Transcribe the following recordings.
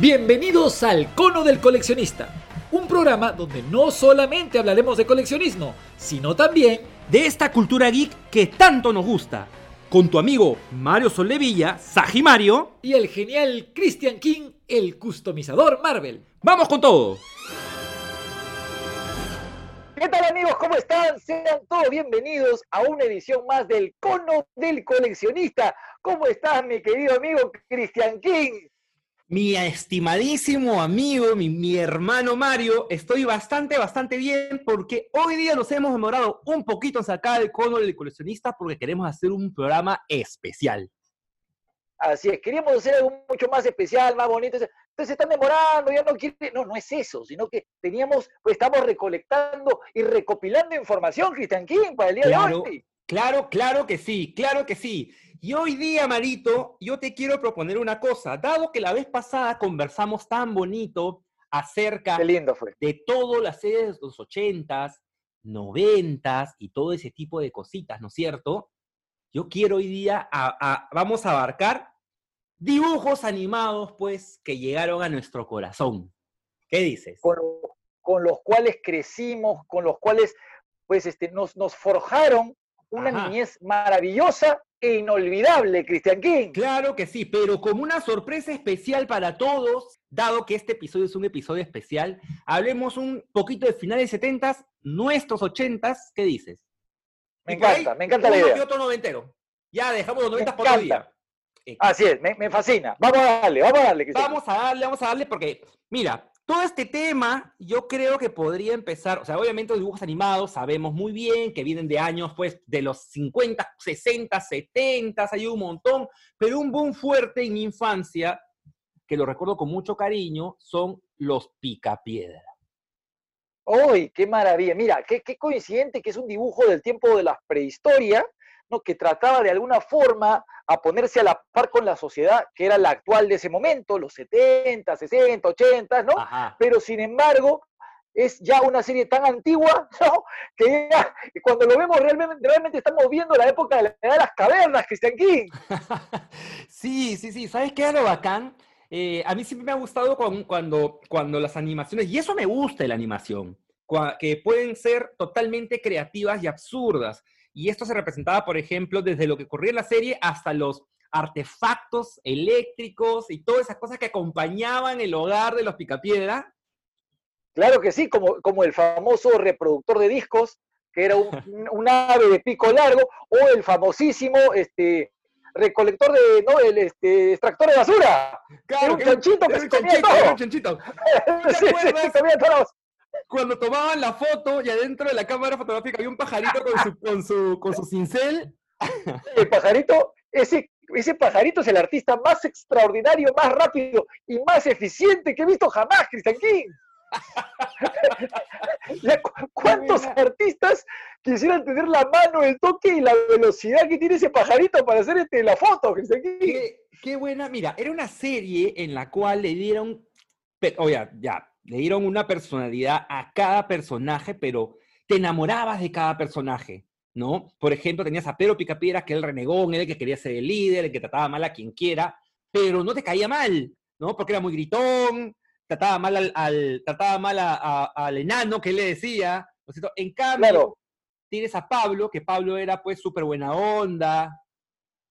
Bienvenidos al Cono del Coleccionista, un programa donde no solamente hablaremos de coleccionismo, sino también de esta cultura geek que tanto nos gusta. Con tu amigo Mario Soldevilla, Saji Mario. y el genial Christian King, el customizador Marvel. ¡Vamos con todo! ¿Qué tal amigos? ¿Cómo están? Sean todos bienvenidos a una edición más del Cono del Coleccionista. ¿Cómo estás, mi querido amigo Christian King? Mi estimadísimo amigo, mi, mi hermano Mario, estoy bastante, bastante bien porque hoy día nos hemos demorado un poquito en sacar el cono del coleccionista porque queremos hacer un programa especial. Así es, queríamos hacer algo mucho más especial, más bonito. Entonces se están demorando, ya no quiere. No, no es eso, sino que teníamos, pues estamos recolectando y recopilando información, Christian King, para el día Claro, de hoy. Claro, claro que sí, claro que sí. Y hoy día, Marito, yo te quiero proponer una cosa. Dado que la vez pasada conversamos tan bonito acerca lindo fue. de todas las series de los ochentas, noventas y todo ese tipo de cositas, ¿no es cierto? Yo quiero hoy día, a- a- vamos a abarcar dibujos animados, pues, que llegaron a nuestro corazón. ¿Qué dices? Con, lo- con los cuales crecimos, con los cuales, pues, este, nos, nos forjaron una Ajá. niñez maravillosa e inolvidable, Christian King. Claro que sí, pero como una sorpresa especial para todos, dado que este episodio es un episodio especial, hablemos un poquito de finales 70s, nuestros 80s, ¿qué dices? Me ahí, encanta, me encanta la uno idea. que otro noventero. Ya dejamos los Me 90 por otro día. Así es, me, me fascina. Vamos a darle, vamos a darle, Cristian. Vamos a darle, vamos a darle, porque, mira, todo este tema yo creo que podría empezar, o sea, obviamente los dibujos animados sabemos muy bien que vienen de años, pues, de los 50, 60, 70, hay un montón, pero un boom fuerte en mi infancia, que lo recuerdo con mucho cariño, son los picapiedra. ¡Uy, qué maravilla! Mira, qué, qué coincidente que es un dibujo del tiempo de la prehistoria, ¿no? que trataba de alguna forma a ponerse a la par con la sociedad que era la actual de ese momento, los 70, 60, 80, ¿no? Ajá. Pero sin embargo, es ya una serie tan antigua, ¿no? Que ya, cuando lo vemos realmente, realmente estamos viendo la época de la edad de las cavernas, Christian King. Sí, sí, sí. ¿Sabes qué es lo bacán? Eh, a mí siempre me ha gustado cuan- cuando, cuando las animaciones, y eso me gusta de la animación, que pueden ser totalmente creativas y absurdas. Y esto se representaba, por ejemplo, desde lo que ocurría en la serie hasta los artefactos eléctricos y todas esas cosas que acompañaban el hogar de los picapiedra. Claro que sí, como, como el famoso reproductor de discos, que era un, ave de pico largo, o el famosísimo este, recolector de, no, el este, extractor de basura. Era un que era chanchito que era se un comía chanchito, todo. era un chanchito. Sí, sí, acuerdas? sí, comía todos. Cuando tomaban la foto y adentro de la cámara fotográfica había un pajarito con su, con su, con su cincel. El pajarito, ese, ese pajarito es el artista más extraordinario, más rápido y más eficiente que he visto jamás, Christian King. ¿Cuántos artistas quisieran tener la mano, el toque y la velocidad que tiene ese pajarito para hacer este, la foto, Christian King? Qué, qué buena, mira, era una serie en la cual le dieron, oye, ya, le dieron una personalidad a cada personaje, pero te enamorabas de cada personaje, ¿no? Por ejemplo, tenías a Pedro Picapiedra, que era el renegón, era el que quería ser el líder, el que trataba mal a quien quiera, pero no te caía mal, ¿no? Porque era muy gritón, trataba mal al, al- trataba mal a- a- al enano que él le decía, ¿no es cierto? En cambio, Claro. tienes a Pablo, que Pablo era pues súper buena onda,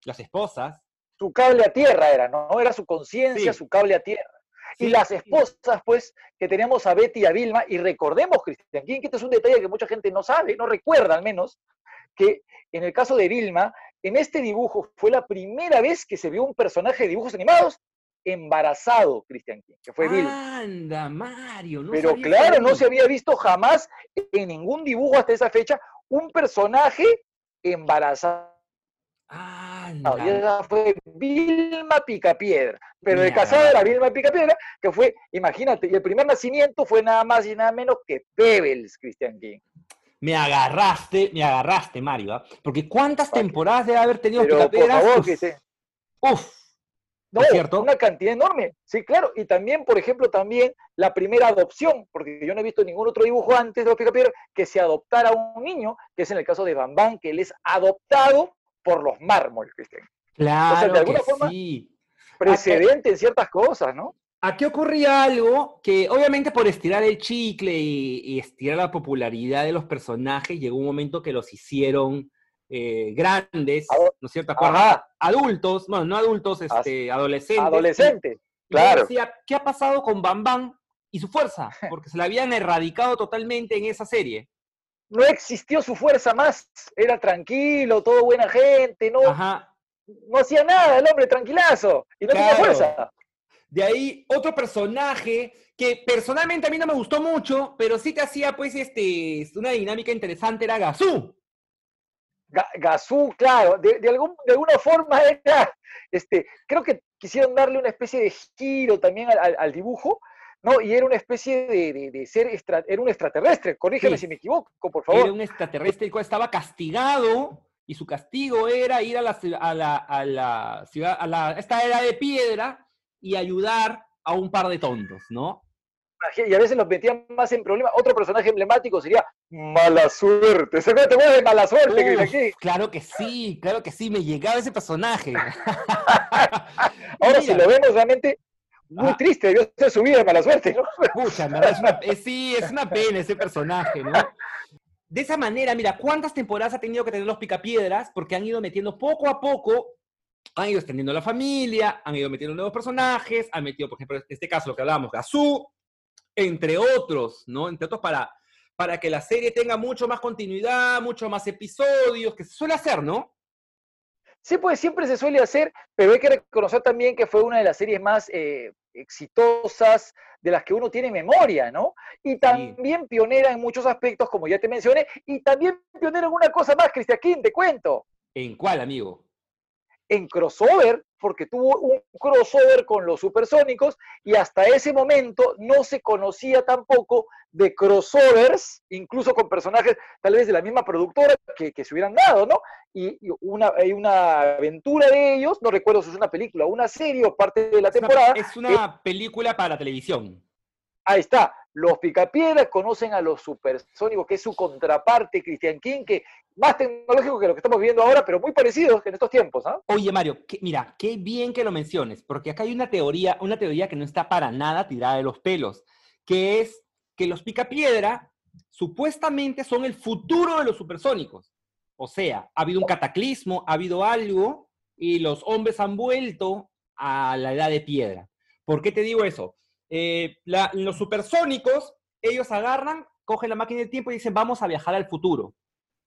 las esposas, Su cable a tierra era, ¿no? Era su conciencia, Sí. su cable a tierra. Y Sí, las esposas, pues, que teníamos a Betty y a Vilma, y recordemos, Cristian King, que este es un detalle que mucha gente no sabe, no recuerda al menos, que en el caso de Vilma, en este dibujo fue la primera vez que se vio un personaje de dibujos animados embarazado, Cristian King, que fue Vilma. Anda, Mario, no Pero claro, no se había visto jamás en ningún dibujo hasta esa fecha un personaje embarazado. Anda. Y esa fue Vilma Picapiedra. Pero de casada era Vilma Picapiedra, que fue, imagínate, y el primer nacimiento fue nada más y nada menos que Pebbles, Christian King. Me agarraste, me agarraste, Mario, ¿ah? Porque ¿cuántas temporadas debe haber tenido Pero por Picapiedras? favor, Uf, que se- uf. No, ¿Es cierto? una cantidad enorme. Sí, claro. Y también, por ejemplo, también la primera adopción, porque yo no he visto ningún otro dibujo antes de los Picapiedra que se adoptara a un niño, que es en el caso de Bambán, que él es adoptado por los mármol, Cristian. Claro alguna que forma- sí. Precedente en ciertas cosas, ¿no? Aquí ocurría algo que, obviamente, por estirar el chicle y, estirar la popularidad de los personajes, llegó un momento que los hicieron eh, grandes, ¿no es cierto? Adultos, bueno, no adultos, este, adolescentes. Adolescentes, claro. Decía, ¿qué ha pasado con Bam Bam y su fuerza? Porque se la habían erradicado totalmente en esa serie. No existió su fuerza más, era tranquilo, todo buena gente, no, no hacía nada el hombre tranquilazo y no tenía fuerza. De ahí otro personaje que personalmente a mí no me gustó mucho, pero sí te hacía pues este, una dinámica interesante, era Gazú. Gazú, claro, de, de, algún, de alguna forma era, este, creo que quisieron darle una especie de giro también al, dibujo, ¿no? Y era una especie de, ser, era un extraterrestre, corrígeme si me equivoco, por favor. Era un extraterrestre el cual estaba castigado y su castigo era ir a la, a la, a la ciudad, a la, esta era de piedra y ayudar a un par de tontos, ¿no? Y a veces los metían más en problemas. Otro personaje emblemático sería Mala Suerte. ¿Se te acuerdas de Mala Suerte? claro que sí, claro que sí, me llegaba ese personaje. Ahora, si lo vemos realmente, muy triste, debió ser su vida de mala suerte, ¿no? Pucha, verdad, es sí, es una pena ese personaje, ¿no? De esa manera, mira, ¿cuántas temporadas ha tenido que tener los Picapiedras? Porque han ido metiendo poco a poco han ido extendiendo la familia, han ido metiendo nuevos personajes, han metido, por ejemplo, en este caso lo que hablábamos, Gazú, entre otros, ¿no? Entre otros para, para que la serie tenga mucho más continuidad, mucho más episodios, que se suele hacer, ¿no? Sí, pues siempre se suele hacer, pero hay que reconocer también que fue una de las series más eh, exitosas de las que uno tiene memoria, ¿no? Y también pionera en muchos aspectos, como ya te mencioné, y también pionera en una cosa más, Cristian King, te cuento. ¿En cuál, amigo? en crossover, porque tuvo un crossover con los supersónicos y hasta ese momento no se conocía tampoco de crossovers, incluso con personajes tal vez de la misma productora que, se hubieran dado, ¿no? Y, una, hay una aventura de ellos, no recuerdo si es una película, una serie o parte de la temporada. Es una, película para televisión. Ahí está. Los Picapiedras conocen a los supersónicos, que es su contraparte, Christian King, que más tecnológico que lo que estamos viviendo ahora, pero muy parecidos en estos tiempos. ¿ah? Oye, Mario, mira, qué bien que lo menciones, porque acá hay una teoría, una teoría que no está para nada tirada de los pelos, que es que los Picapiedra supuestamente son el futuro de los supersónicos. O sea, ha habido un cataclismo, ha habido algo, y los hombres han vuelto a la edad de piedra. ¿Por qué te digo eso? Eh, los supersónicos, ellos agarran, cogen la máquina del tiempo y dicen, vamos a viajar al futuro.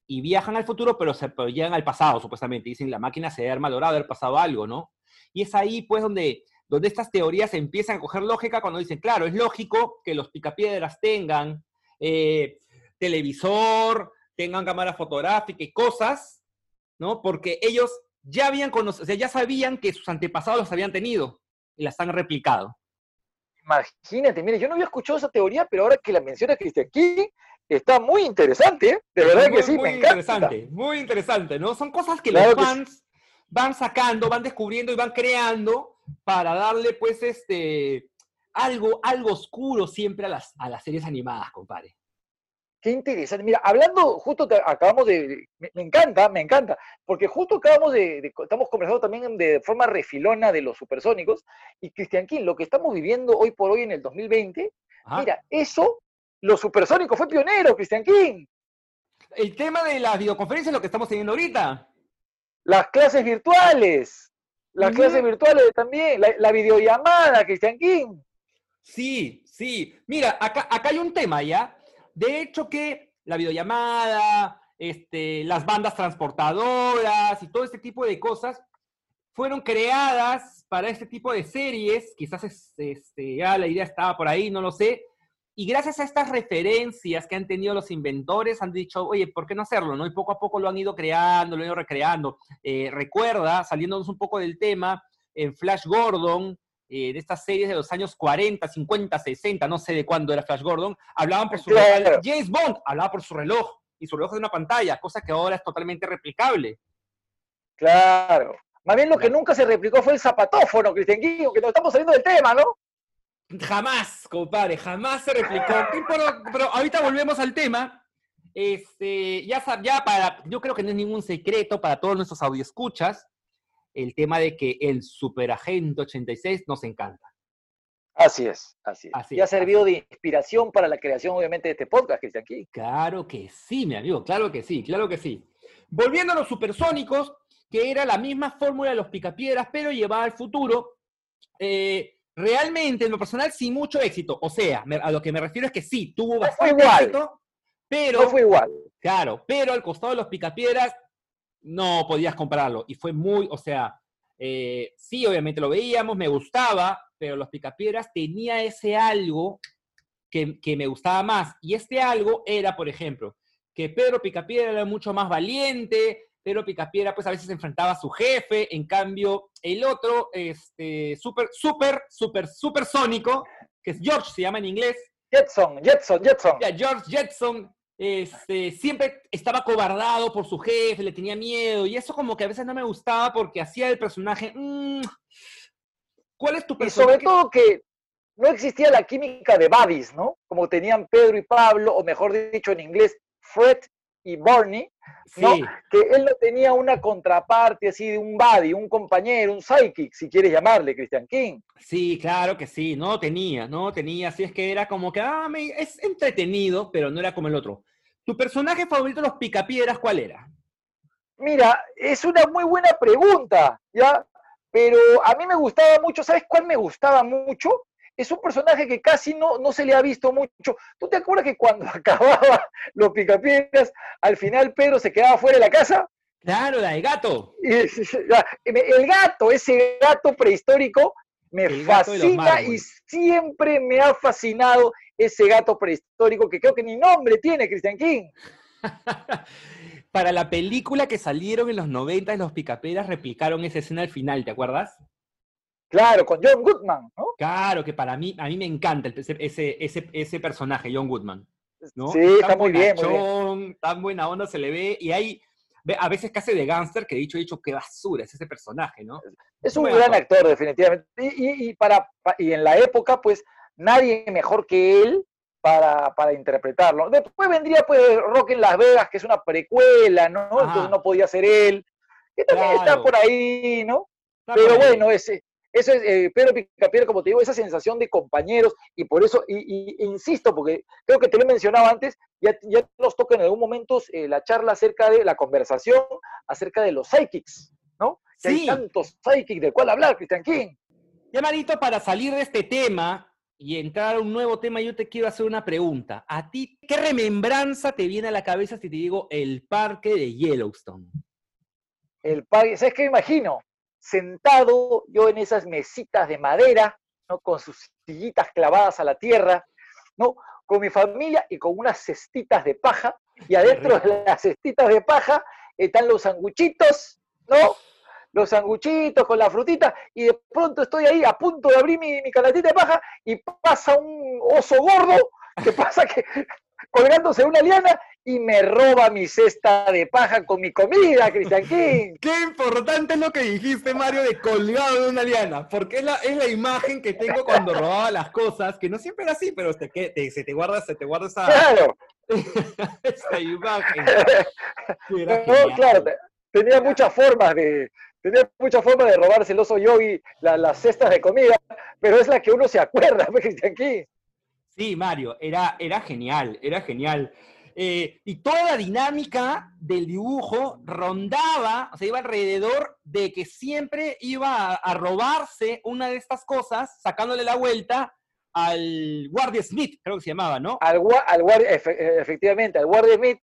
Y viajan al futuro, pero, se, llegan al pasado, supuestamente. Dicen, la máquina se ha malogrado, haber pasado algo, ¿no? Y es ahí, pues, donde, donde estas teorías empiezan a coger lógica cuando dicen, claro, es lógico que los picapiedras tengan eh, televisor, tengan cámara fotográfica y cosas, ¿no? Porque ellos ya habían conocido, o sea, ya sabían que sus antepasados los habían tenido y las han replicado. Imagínate, mire, yo no había escuchado esa teoría, pero ahora que la menciona Cristian aquí, está muy interesante, ¿eh? De verdad que sí, muy me interesante, muy interesante, ¿no? Son cosas que los fans van sacando, van descubriendo y van creando para darle, pues, este, algo, algo oscuro siempre a las, a las series animadas, compadre. Qué interesante. Mira, hablando, justo acabamos de, me, encanta, me encanta, porque justo acabamos de, estamos conversando también de forma refilona de los supersónicos, y Cristian King, lo que estamos viviendo hoy por hoy en el 2020, mira, eso, los supersónicos, fue pionero, Cristian King. El tema de las videoconferencias es lo que estamos teniendo ahorita. Las clases virtuales, las clases virtuales también, la, videollamada, Cristian King. Sí, sí. Mira, acá, acá hay un tema, ¿ya? De hecho que la videollamada, este, las bandas transportadoras y todo este tipo de cosas fueron creadas para este tipo de series, quizás este, ya la idea estaba por ahí, no lo sé, y gracias a estas referencias que han tenido los inventores, han dicho, oye, ¿por qué no hacerlo? ¿no? Y poco a poco lo han ido creando, lo han ido recreando. Eh, recuerda, saliéndonos un poco del tema, en Flash Gordon, eh, de estas series de los años 40, 50, 60, no sé de cuándo era Flash Gordon, hablaban por su reloj. James Bond hablaba por su reloj y su reloj de una pantalla, cosa que ahora es totalmente replicable. Claro. Más bien lo que nunca se replicó fue el zapatófono, Cristian Guillo, que nos estamos saliendo del tema, ¿no? Jamás, compadre, jamás se replicó. Pero, ahorita volvemos al tema. Este, ya, ya para, yo creo que no es ningún secreto para todos nuestros audioscuchas el tema de que el Superagente 86 nos encanta. Así es, así es. Así y ha servido de inspiración para la creación, obviamente, de este podcast, Cristian King. Claro que sí, mi amigo, claro que sí, claro que sí. Volviendo a los supersónicos, que era la misma fórmula de los picapiedras, pero llevada al futuro, eh, realmente, en lo personal, sin mucho éxito. O sea, me- a lo que me refiero es que sí, tuvo fue bastante igual. éxito, pero, No fue igual. claro, pero al costado de los picapiedras no podías compararlo. Y fue muy, o sea, eh, sí, obviamente lo veíamos, me gustaba, pero los picapiedras tenía ese algo que, que me gustaba más. Y este algo era, por ejemplo, que Pedro Picapiedra era mucho más valiente, Pedro Picapiedra pues a veces enfrentaba a su jefe, en cambio el otro, este, súper, súper, súper, súper sónico, que es George, se llama en inglés, Jetson, Jetson, Jetson. ya, George Jetson, este, siempre estaba cobardado por su jefe, le tenía miedo, y eso como que a veces no me gustaba porque hacía el personaje, mm, ¿cuál es tu Y personaje? sobre todo que no existía la química de buddies, ¿no? Como tenían Pedro y Pablo, o mejor dicho en inglés, Fred y Barney, ¿no? Sí, que él no tenía una contraparte así de un buddy, un compañero, un psychic, si quieres llamarle, Christian King. Sí, claro que sí, no tenía, no tenía, así es que era como que, ah, me- es entretenido, pero no era como el otro. ¿Tu personaje favorito de los Picapiedras cuál era? Mira, es una muy buena pregunta, ¿ya? Pero a mí me gustaba mucho, ¿sabes cuál me gustaba mucho? Es un personaje que casi no, no se le ha visto mucho. ¿Tú te acuerdas que cuando acababa los picapiedras, al final Pedro se quedaba fuera de la casa? Claro, la de gato. El gato, ese gato prehistórico, me El fascina y siempre me ha fascinado ese gato prehistórico que creo que ni nombre tiene, Christian King. Para la película que salieron en los 90 los Picapiedras replicaron esa escena al final, ¿te acuerdas? Claro, con John Goodman, ¿no? Claro, que para mí, a mí me encanta el- ese, ese, ese, personaje, John Goodman. ¿no? Sí, Tan está muy bien, muy bien. Tan buena onda se le ve, y hay a veces casi de gángster que he dicho, he dicho, qué basura es ese personaje, ¿no? Es un Bueno, gran actor, definitivamente. Y, y- y para, pa- y en la época, pues, nadie mejor que él para, para interpretarlo. Después vendría, pues, Rock en Las Vegas, que es una precuela, ¿no? Ajá. Entonces no podía ser él. Que también está por ahí, ¿no? Está Pero bueno, ese, eso es, eh, Pedro Picapiedra, como te digo, esa sensación de compañeros, y por eso, y, y- insisto, porque creo que te lo he mencionado antes, ya, ya nos toca en algún momento eh, la charla acerca de la conversación acerca de los psychics, ¿no? Que Sí. hay tantos psychics del cual hablar, Christian King. Ya, Marito, para salir de este tema y entrar a un nuevo tema, yo te quiero hacer una pregunta. ¿A ti qué remembranza te viene a la cabeza si te digo el parque de Yellowstone? El padre, ¿sabes qué imagino? Sentado yo en esas mesitas de madera, ¿no? Con sus sillitas clavadas a la tierra, ¿no? Con mi familia y con unas cestitas de paja, y adentro de las cestitas de paja están los sanguchitos, ¿no? Los sanguchitos con la frutita, y de pronto estoy ahí a punto de abrir mi, mi canastita de paja, y pasa un oso gordo, que pasa que colgándose una liana, y me roba mi cesta de paja con mi comida, Cristian King. Qué importante es lo que dijiste, Mario, de colgado de una liana, porque es la, es la imagen que tengo cuando robaba las cosas, que no siempre era así, pero te, te- se te guarda, se te guarda esa, Claro, esa imagen. no, claro, te- tenía muchas formas de, tenía muchas formas de robarse el oso yogi, la- las cestas de comida, pero es la que uno se acuerda, Cristian King. Sí, Mario, era, era genial, era genial. Eh, y toda la dinámica del dibujo rondaba, o sea, iba alrededor de que siempre iba a, robarse una de estas cosas, sacándole la vuelta al guardia Smith, creo que se llamaba, ¿no? Al, al guardia, eh, efectivamente, al guardia Smith,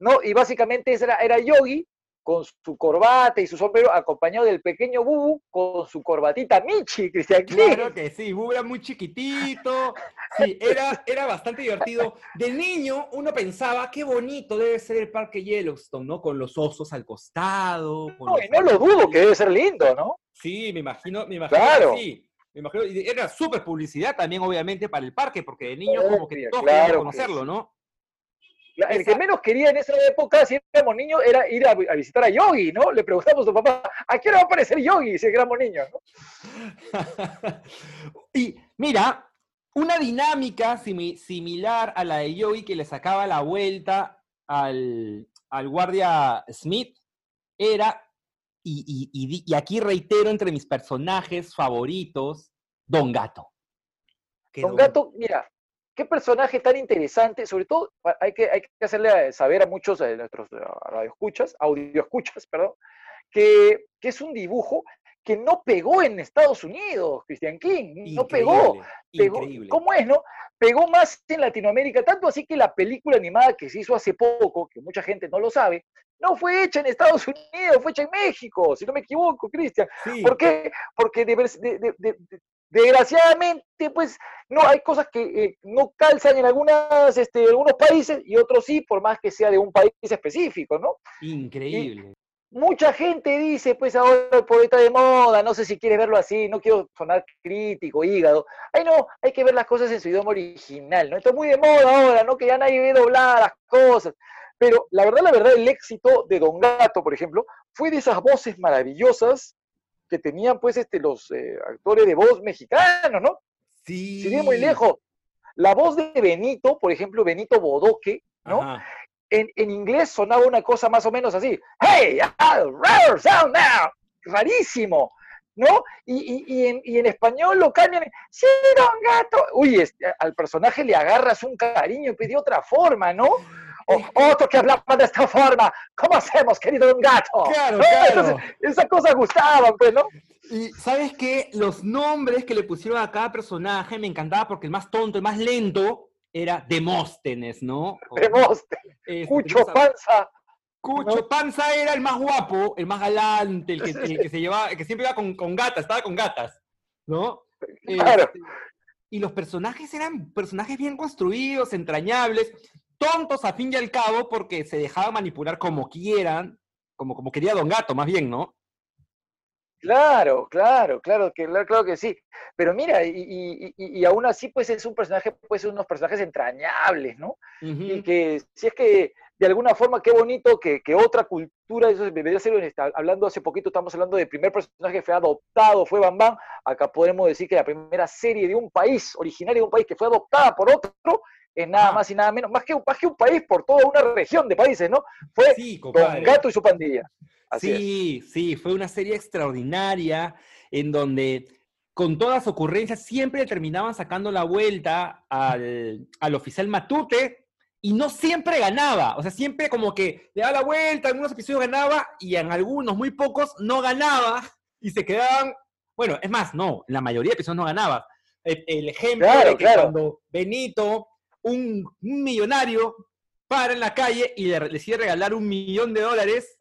¿no? Y básicamente era, era Yogi con su corbata y su sombrero, acompañado del pequeño Bubu con su corbatita Michi, Cristian. Claro que sí, Bubu era muy chiquitito, sí, era, era bastante divertido. De niño uno pensaba, qué bonito debe ser el parque Yellowstone, ¿no? Con los osos al costado. con No, y no lo dudo, que debe ser lindo, ¿no? Sí, me imagino, me imagino Claro. que sí. Me imagino, y era súper publicidad también, obviamente, para el parque, porque de niño como que todos claro querían que conocerlo, sí. ¿no? La- El que menos quería en esa época, si éramos niños, era ir a, a visitar a Yogi, ¿no? Le preguntamos a su papá, ¿a qué hora va a aparecer Yogi si éramos niños? ¿no? y mira, una dinámica simi- similar a la de Yogi que le sacaba la vuelta al, al guardia Smith era, y, y- y di- y aquí reitero entre mis personajes favoritos, Don Gato. Don Gato, mira, qué personaje tan interesante, sobre todo hay que, hay que hacerle saber a muchos de nuestros radioescuchas, escuchas, perdón, que, que es un dibujo que no pegó en Estados Unidos, Christian King, no pegó. pegó ¿Cómo es, no? Pegó más en Latinoamérica, tanto así que la película animada que se hizo hace poco, que mucha gente no lo sabe, no fue hecha en Estados Unidos, fue hecha en México, si no me equivoco, Cristian. ¿Por qué? Porque desgraciadamente, pues, no hay cosas que eh, no calzan en algunas, este, algunos países y otros sí, por más que sea de un país específico, ¿no? Increíble. mucha gente dice, pues ahora el poeta de moda, no sé si quieres verlo así, no quiero sonar crítico, hígado. Ay, no, hay que ver las cosas en su idioma original, ¿no? Esto es muy de moda ahora, ¿no? Que ya nadie ve doblar las cosas. Pero la verdad, la verdad, el éxito de Don Gato, por ejemplo, fue de esas voces maravillosas que tenían pues este, los eh, actores de voz mexicanos, ¿no? Sí. Sigue muy lejos. La voz de Benito, por ejemplo, Benito Bodoque, ¿no? En, en, inglés sonaba una cosa más o menos así. ¡Hey! sound now! Rarísimo. ¿no? Y, y, en, y, en, español lo cambian, sí, don gato. Uy, este, al personaje le agarras un cariño y de otra forma, ¿no? Otro que hablaba de esta forma. ¿Cómo hacemos, querido un gato? Claro, claro. esa cosa gustaba, pues, ¿no? Y sabes qué? Los nombres que le pusieron a cada personaje me encantaba porque el más tonto, el más lento era Demóstenes, ¿no? Demóstenes. Este, Cucho Panza. Cucho Panza era el más guapo, el más galante, el que, se llevaba, que siempre iba con, con, gatas, estaba con gatas, ¿no? Claro. Este, y los personajes eran personajes bien construidos, entrañables tontos a fin y al cabo porque se dejaban manipular como quieran, como, como quería Don Gato, más bien, ¿no? Claro, claro, claro que, claro que sí. Pero mira, y, y, aún así, pues es un personaje, pues unos personajes entrañables, ¿no? Y que si es que de alguna forma, qué bonito que, que otra cultura, eso debería ser, hablando hace poquito, estamos hablando del primer personaje que fue adoptado, fue Bambam, acá podemos decir que la primera serie de un país, originaria de un país que fue adoptada por otro, es nada más y nada menos, más que, más que un país por toda una región de países, ¿no? Fue Don Gato y su pandilla. sí, sí, fue una serie extraordinaria en donde con todas ocurrencias siempre terminaban sacando la vuelta al, al, oficial Matute y no siempre ganaba, o sea, siempre como que le daba la vuelta, en algunos episodios ganaba y en algunos, muy pocos, no ganaba y se quedaban, bueno, es más, no, en la mayoría de episodios no ganaba. El, ejemplo de que cuando Benito un, millonario para en la calle y le decide regalar un millón de dólares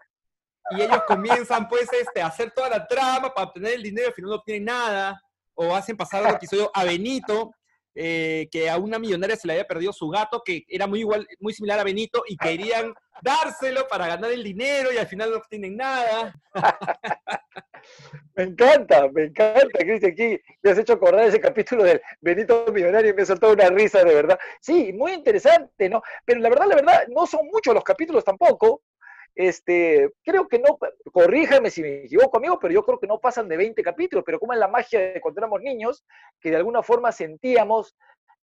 y ellos comienzan pues este, a hacer toda la trama para obtener el dinero, al final no obtienen nada, o hacen pasar el episodio a Benito, eh, que a una millonaria se le había perdido su gato, que era muy igual, muy similar a Benito, y querían dárselo para ganar el dinero y al final no obtienen nada. Me encanta, me encanta, Cristian. Aquí me has hecho acordar ese capítulo del Benito Millonario y me soltó una risa de verdad. Sí, muy interesante, ¿no? Pero la verdad, la verdad, no son muchos los capítulos tampoco. Este, creo que no, corríjame si me equivoco, amigo, pero yo creo que no pasan de 20 capítulos, pero como en la magia de cuando éramos niños, que de alguna forma sentíamos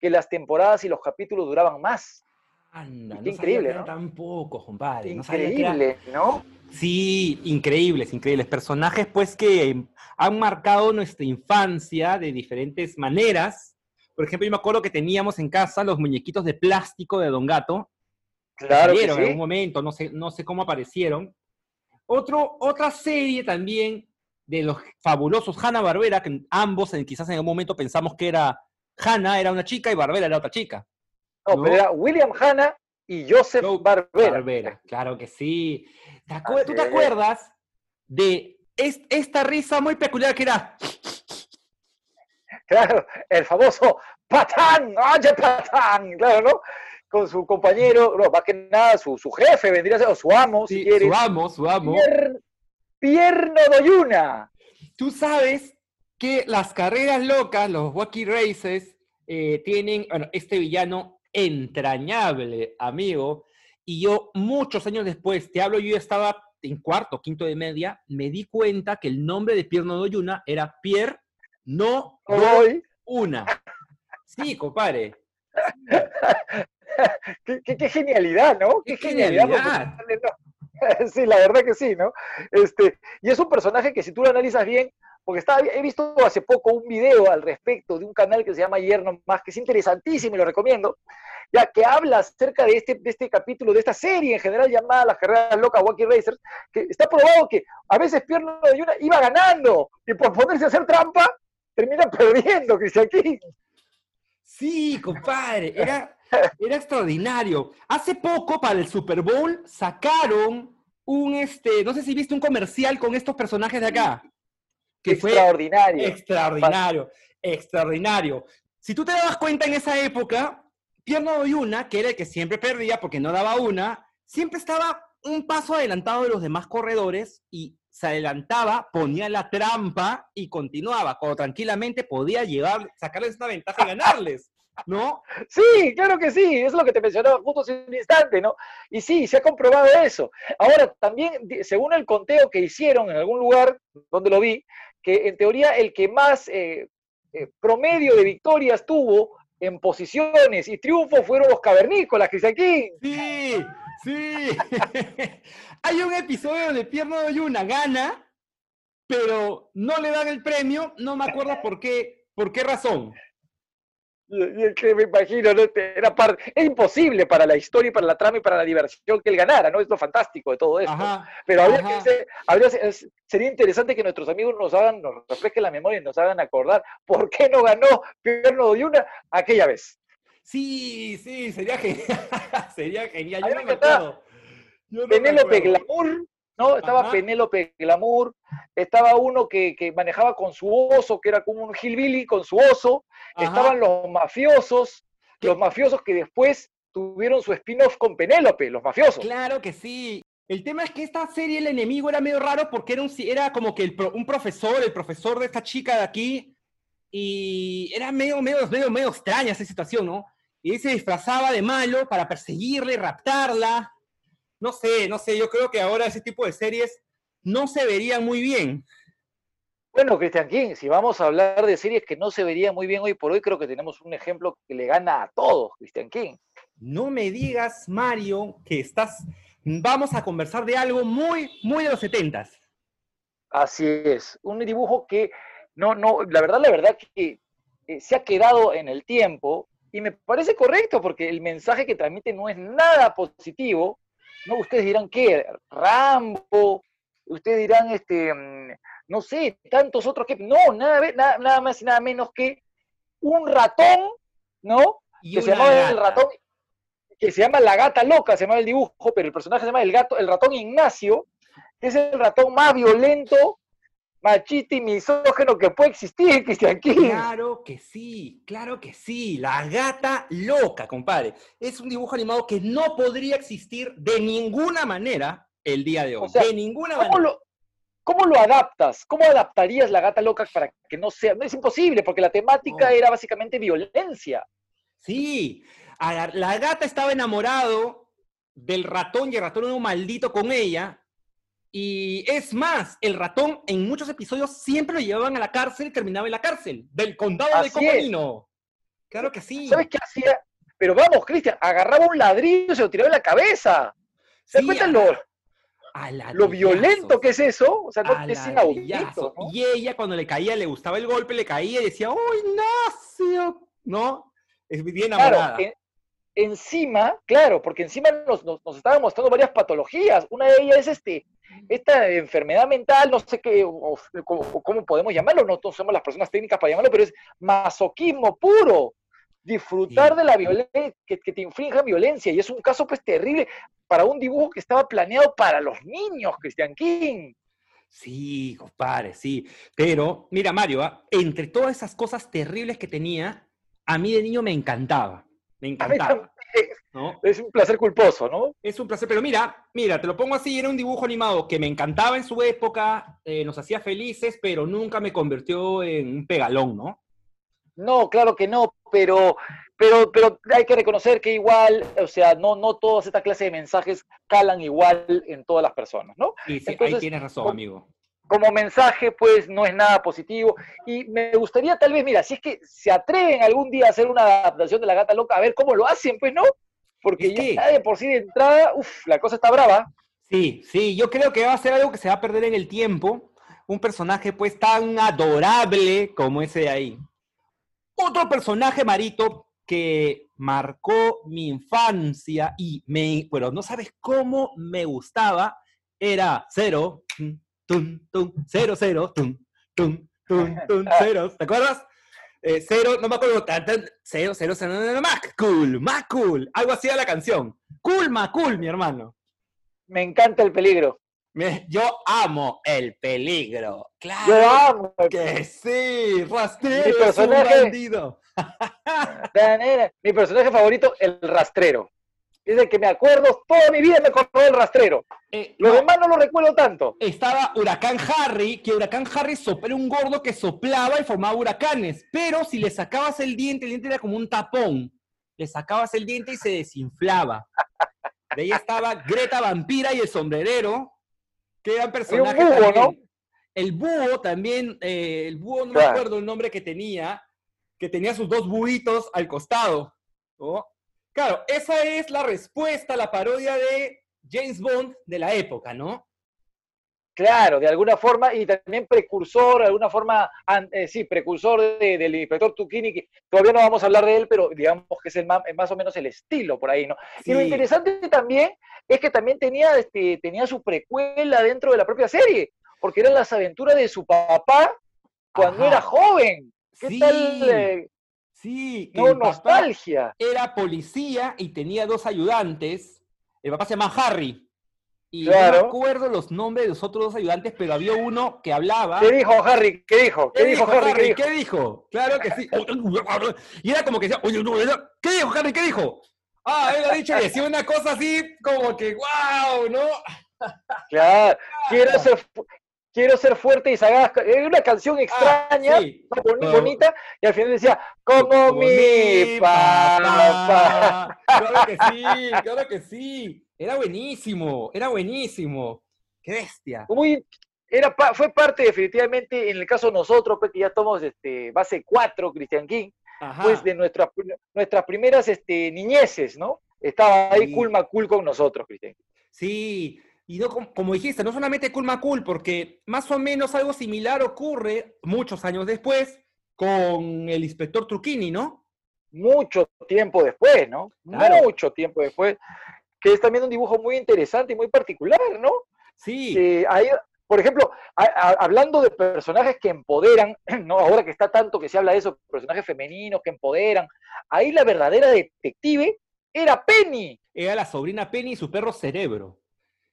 que las temporadas y los capítulos duraban más. Anda, no increíble, ¿no? Tampoco, compadre. Increíble, ¿no? Sí, increíbles, increíbles. Personajes, pues, que han marcado nuestra infancia de diferentes maneras. Por ejemplo, yo me acuerdo que teníamos en casa los muñequitos de plástico de Don Gato. Claro. Que sí. en algún momento, no sé, no sé cómo aparecieron. Otro, otra serie también de los fabulosos Hanna Barbera, que ambos quizás en algún momento pensamos que era Hanna era una chica y Barbera era otra chica. No, pero era William Hanna y Joseph Barbera. Barbera. Claro que sí. ¿Tú te acuerdas de esta risa muy peculiar que era? Claro, el famoso patán, oye patán, claro, ¿no? Con su compañero, no, más que nada su, jefe vendría a ser, o su amo, si quieres. Su amo, su amo. Pierno Doyuna. Tú sabes que las carreras locas, los wacky races, eh, tienen, bueno, este villano entrañable, amigo, y yo, muchos años después, te hablo, yo estaba en cuarto, quinto de media, me di cuenta que el nombre de Pierre No Doyuna era Pierre No Doy Una. Sí, compadre. qué, genialidad, ¿no? Qué, genialidad. Sí, la verdad que sí, ¿no? Este, y es un personaje que si tú lo analizas bien, porque estaba, he visto hace poco un video al respecto de un canal que se llama Yerno Más, que es interesantísimo y lo recomiendo, ya que habla acerca de este, de este capítulo, de esta serie en general llamada Las Carreras Locas Wacky Racers, que está probado que a veces Pierno de Yuna iba ganando y por ponerse a hacer trampa, termina perdiendo, Cristian King. Sí, compadre, era, era extraordinario. Hace poco, para el Super Bowl, sacaron un, este, no sé si viste un comercial con estos personajes de acá. Que extraordinario. Fue extraordinario, extraordinario. Si tú te dabas cuenta en esa época, Pierno Oyuna, que era el que siempre perdía porque no daba una, siempre estaba un paso adelantado de los demás corredores y se adelantaba, ponía la trampa y continuaba, cuando tranquilamente podía llevar, sacarles una ventaja y ganarles, ¿no? Sí, claro que sí, es lo que te mencionaba justo hace un instante, ¿no? Y sí, se ha comprobado eso. Ahora, también, según el conteo que hicieron en algún lugar donde lo vi, que en teoría el que más eh, eh, promedio de victorias tuvo en posiciones y triunfos fueron los cavernícolas, Cristian King. Sí, sí. Hay un episodio donde Pierno de Yuna gana, pero no le dan el premio, no me acuerdo por qué, por qué razón. Y es que me imagino, ¿no? era parte, es imposible para la historia y para la trama y para la diversión que él ganara, ¿no? Es lo fantástico de todo esto. Pero habría que habría, sería interesante que nuestros amigos nos hagan, nos refresquen la memoria y nos hagan acordar por qué no ganó Pierno de Yuna aquella vez. Sí, sí, sería genial. sería genial. Yo no me acuerdo. Penélope Glamour, ¿no? Estaba Penélope Glamour, estaba uno que, manejaba con su oso, que era como un hillbilly con su oso, estaban los mafiosos, los mafiosos que después tuvieron su spin-off con Penélope, los mafiosos. Claro que sí. El tema es que esta serie, el enemigo era medio raro porque era, un, era como que un profesor, el profesor de esta chica de aquí, y era medio, medio, medio, medio extraña esa situación, ¿no? Y él se disfrazaba de malo para perseguirle, raptarla no sé, no sé, yo creo que ahora ese tipo de series no se verían muy bien. Bueno, Cristian King, si vamos a hablar de series que no se verían muy bien hoy por hoy, creo que tenemos un ejemplo que le gana a todos, Cristian King. No me digas, Mario, que estás. Vamos a conversar de algo muy, muy de los setentas. Así es, un dibujo que no, no, la verdad, la verdad que eh, se ha quedado en el tiempo y me parece correcto porque el mensaje que transmite no es nada positivo, no, ustedes dirán, ¿qué? Rambo, ustedes dirán, este, mm, no sé, tantos otros que... No, nada, nada, más y nada menos que un ratón, ¿no? que se llama el ratón, que se llama la gata loca, se llama el dibujo, pero el personaje se llama el gato, el ratón Ignacio, que es el ratón más violento machista y misógeno que puede existir, Cristian King. Claro que sí, claro que sí. La gata loca, compadre. Es un dibujo animado que no podría existir de ninguna manera el día de hoy. de ninguna ¿cómo manera. Lo, ¿Cómo lo adaptas? ¿Cómo adaptarías la gata loca para que no sea? No es imposible, porque la temática era básicamente violencia. Sí, la gata estaba enamorado del ratón y el ratón era un maldito con ella, y es más, el ratón en muchos episodios siempre lo llevaban a la cárcel y terminaba en la cárcel, del condado de Comodino. Claro que sí. ¿Sabes qué hacía? Pero vamos, Cristian, agarraba un ladrillo y se lo tiraba en la cabeza. ¿Se sí, cuenta lo, lo violento que es eso? O sea, no, es inaudito. Y ella cuando le caía, le gustaba el golpe, le caía y decía, ¡Uy, Ignacio! ¿No? Es bien enamorada. Claro, encima, claro, porque encima nos, nos, nos estaba mostrando varias patologías. Una de ellas es este, esta enfermedad mental, no sé qué, cómo, podemos llamarlo, no somos las personas técnicas para llamarlo, pero es masoquismo puro. Disfrutar de la violencia, que, te infrinja violencia. Y es un caso pues terrible para un dibujo que estaba planeado para los niños, Christian King. Sí, compadre, sí. Pero, mira, Mario, ¿ah? entre todas esas cosas terribles que tenía, a mí de niño me encantaba. Me encantaba. Es un placer culposo, ¿no? Es un placer, pero mira, mira, te lo pongo así, era un dibujo animado que me encantaba en su época, eh, nos hacía felices, pero nunca me convirtió en un pegalón, ¿no? No, claro que no, pero, pero, pero hay que reconocer que igual, o sea, no, no todas estas clases de mensajes calan igual en todas las personas, ¿no? Sí, sí ahí tienes razón, amigo como mensaje, pues no es nada positivo. Y me gustaría tal vez, mira, si es que se atreven algún día a hacer una adaptación de la gata loca, a ver cómo lo hacen, pues no. Porque ya de por sí de entrada, uff, la cosa está brava. Sí, sí, yo creo que va a ser algo que se va a perder en el tiempo, un personaje pues tan adorable como ese de ahí. Otro personaje, Marito, que marcó mi infancia y me, pero no sabes cómo me gustaba, era cero, tum, tum, cero, cero, tum, tum, tum, tum, cero. ¿Te acuerdas? Eh, cero, no me acuerdo, tan, tan, cero, cero, cero, no, no, más cool, más cool. Algo así era la canción. Cool, más cool, mi hermano. Me encanta el peligro. Me- Yo amo el peligro. Claro. Yo amo. Que sí, rastrero Mi es un bandido. Mi personaje favorito, el rastrero. Es el que me acuerdo, toda mi vida me acuerdo del rastrero. Eh, Los no, demás no lo recuerdo tanto. Estaba Huracán Harry, que Huracán Harry era un gordo que soplaba y formaba huracanes, pero si le sacabas el diente, el diente era como un tapón. Le sacabas el diente y se desinflaba. De ahí estaba Greta Vampira y el sombrerero, que eran personajes búho, también. ¿no? El búho también, eh, el búho, no me Claro. acuerdo el nombre que tenía, que tenía sus dos buitos al costado. ¿no? Claro, esa es la respuesta a la parodia de James Bond de la época, ¿no? Claro, de alguna forma, y también precursor, de alguna forma, eh, sí, precursor de- del inspector Tukini, que todavía no vamos a hablar de él, pero digamos que es el más, o menos el estilo por ahí, ¿no? Y lo interesante también es que también tenía, este, tenía su precuela dentro de la propia serie, porque eran las aventuras de su papá cuando Ajá. era joven. ¿Qué Sí, tal? eh, Sí, que no, el papá nostalgia. era policía y tenía dos ayudantes. El papá se llama Harry. Y no me acuerdo los nombres de los otros dos ayudantes, pero había uno que hablaba. ¿Qué dijo Harry? ¿Qué dijo? ¿Qué, dijo Harry? ¿Qué dijo? ¿Qué dijo? Claro que sí. Y era como que decía, "Oye, no, no". ¿qué dijo Harry? ¿Qué dijo? Ah, él ha dicho y decía una cosa así como que, wow, ¿no? Claro, quiero ser, fu- quiero ser fuerte y sagaz. Era una canción extraña, Ah, sí. bonita, y al final decía, como, mi papá. Claro que sí, claro que sí. Era buenísimo, era buenísimo. Qué bestia. Muy, era, fue parte definitivamente, en el caso de nosotros, pues, que ya estamos este, base 4, Christian King, Ajá. pues de nuestras, nuestras primeras este, niñeces, ¿no? Estaba ahí Sí. cool cool con nosotros, Christian. Sí, y no, como, como dijiste, no solamente Cool Macul, porque más o menos algo similar ocurre muchos años después con el inspector Truquini, ¿no? Mucho tiempo después, ¿no? Claro. Mucho tiempo después, que es también un dibujo muy interesante y muy particular, ¿no? Sí, ahí, por ejemplo, a- a- hablando de personajes que empoderan, ¿no? ahora que está tanto que se habla de eso, personajes femeninos que empoderan, ahí la verdadera detective era Penny. era la sobrina Penny y su perro Cerebro.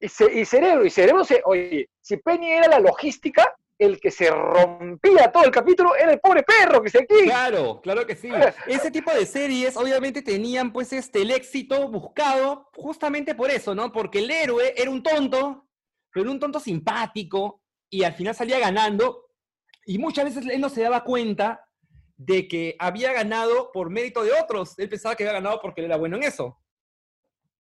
Y, Ce- y Cerebro, y Cerebro, se, oye, si Penny era la logística, el que se rompía todo el capítulo era el pobre perro que se aquí. Claro, claro que sí. Ese tipo de series obviamente tenían pues este el éxito buscado justamente por eso, ¿no? Porque el héroe era un tonto, pero un tonto simpático y al final salía ganando y muchas veces él no se daba cuenta de que había ganado por mérito de otros. Él pensaba que había ganado porque él era bueno en eso.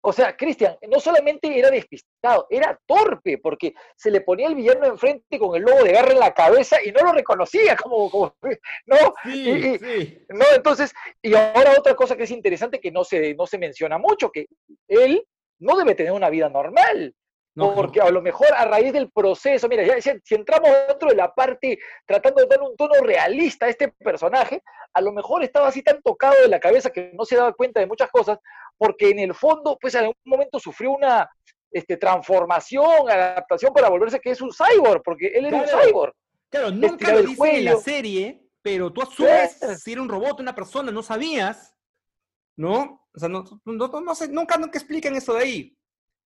O sea, Cristian, no solamente era despistado, era torpe, porque se le ponía el villano enfrente con el lobo de garra en la cabeza y no lo reconocía como, como ¿no? Sí, Y- sí. No, entonces, y ahora otra cosa que es interesante que no se, no se menciona mucho, que él no debe tener una vida normal, No, porque a lo mejor a raíz del proceso, mira, ya, si, si entramos dentro de la parte tratando de dar un tono realista a este personaje, a lo mejor estaba así tan tocado de la cabeza que no se daba cuenta de muchas cosas, porque en el fondo, pues en algún momento sufrió una este, transformación, adaptación para volverse que es un cyborg, porque él era Claro. un cyborg. Claro, nunca lo dicen en la serie, pero tú asumes Claro. si era un robot, una persona, no sabías, ¿no? O sea, no, no, no- no sé, nunca, nunca explican eso de ahí.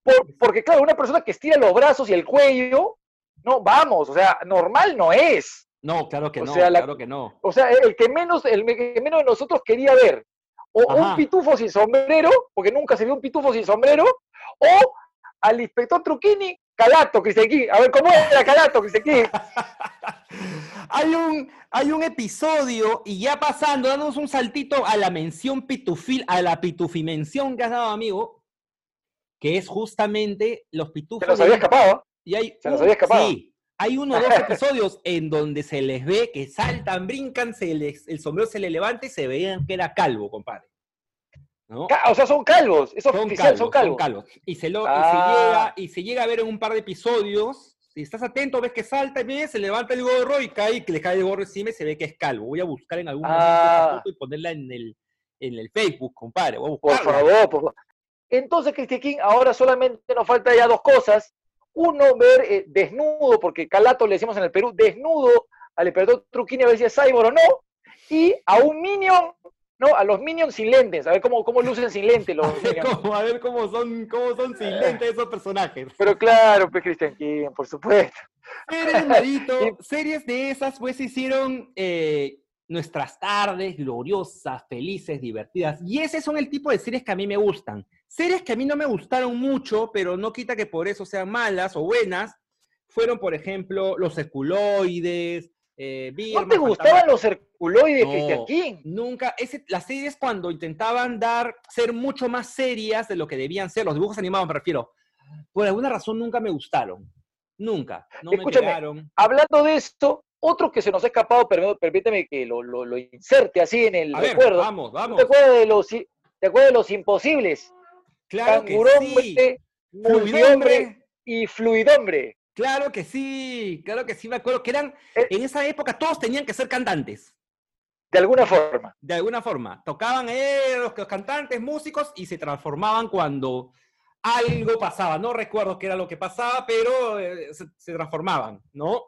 Por- porque claro, una persona que estira los brazos y el cuello, no, vamos, o sea, normal no es. No, claro que O no, sea, la- claro que no. O sea, el que menos, el que menos de nosotros quería ver, o Ajá. un pitufo sin sombrero, porque nunca se vio un pitufo sin sombrero, o al inspector Truquini, Calato, Cristian King. A ver, ¿cómo era Calato, Cristian King? Hay un, hay un episodio, y ya pasando, dándonos un saltito a la mención pitufil, a la pitufimención que has dado, amigo, que es justamente los pitufos. Se nos había escapado. Y hay Se nos había escapado. Sí, hay uno o dos episodios en donde se les ve que saltan, brincan, se les, el sombrero se le levanta y se veían que era calvo, compadre. ¿No? O sea, son calvos, Son oficial, calvos, son calvos. Y se, lo, y, se Ah. llega, y se llega a ver en un par de episodios Si estás atento, ves que salta y ves, se levanta el gorro y cae, que le cae el gorro encima y se ve que es calvo. Voy a buscar en algún momento Ah. foto y ponerla en el, en el Facebook, compadre. Voy a Por favor, por favor. Entonces, Cristian King, ahora solamente nos falta ya dos cosas. Uno, ver eh, desnudo, porque Calato le decimos en el Perú, desnudo al emperador Truquini a ver si es cyborg o no. Y a un minion, ¿no? A los minions sin lentes, a ver cómo, cómo lucen sin lentes los A ver cómo, a ver cómo son, cómo son sin lentes esos personajes. Pero claro, pues Cristian King, por supuesto. Series, Marito, series de esas, pues hicieron eh, nuestras tardes gloriosas, felices, divertidas. Y ese son el tipo de series que a mí me gustan. Series que a mí no me gustaron mucho, pero no quita que por eso sean malas o buenas, fueron, por ejemplo, Los Herculoides, eh, ¿No te Fantasma- gustaban los herculoides, No. Cristian King? Nunca, ese, las series cuando intentaban dar, ser mucho más serias de lo que debían ser, los dibujos animados me refiero, por alguna razón nunca me gustaron. Nunca, no Escúchame, me. Hablando de esto, otro que se nos ha escapado, pero permíteme que lo, lo- lo inserte así en el A ver, recuerdo. vamos, vamos. ¿Te acuerdas de los, te acuerdas de los imposibles? Claro que sí. Fluidhombre. y fluidombre. Claro que sí, claro que sí, me acuerdo que eran, Eh. en esa época todos tenían que ser cantantes, De alguna forma. de alguna forma. Tocaban eh, los, los cantantes, músicos, y se transformaban cuando algo pasaba. No recuerdo qué era lo que pasaba, pero eh, se, se transformaban, ¿no?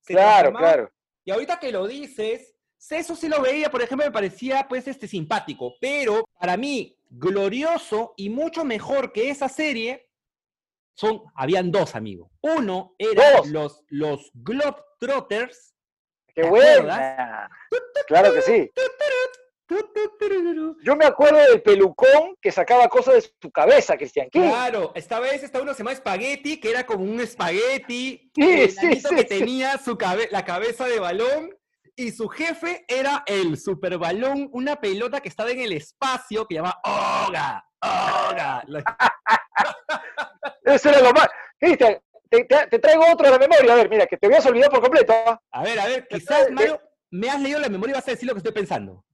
Se Claro, transformaban. claro. Y ahorita que lo dices, eso sí lo veía, por ejemplo, me parecía pues este simpático, pero para mí glorioso y mucho mejor que esa serie son habían dos amigos. Uno era Dos. los los Globetrotters. Qué ¿Te buena. Claro que sí. Yo me acuerdo del pelucón que sacaba cosas de su cabeza, Cristian King. Claro, esta vez esta uno se llama Spaghetti, que era como un espagueti Sí, sí, sí, que tenía su cabe- la cabeza de balón y su jefe era el super balón, una pelota que estaba en el espacio que llama Oga, Oga. Eso era lo más. Cristian, te, te- te traigo otro a la memoria. A ver, mira, que te habías olvidado por completo. A ver, a ver, quizás Mario, me has leído la memoria y vas a decir lo que estoy pensando.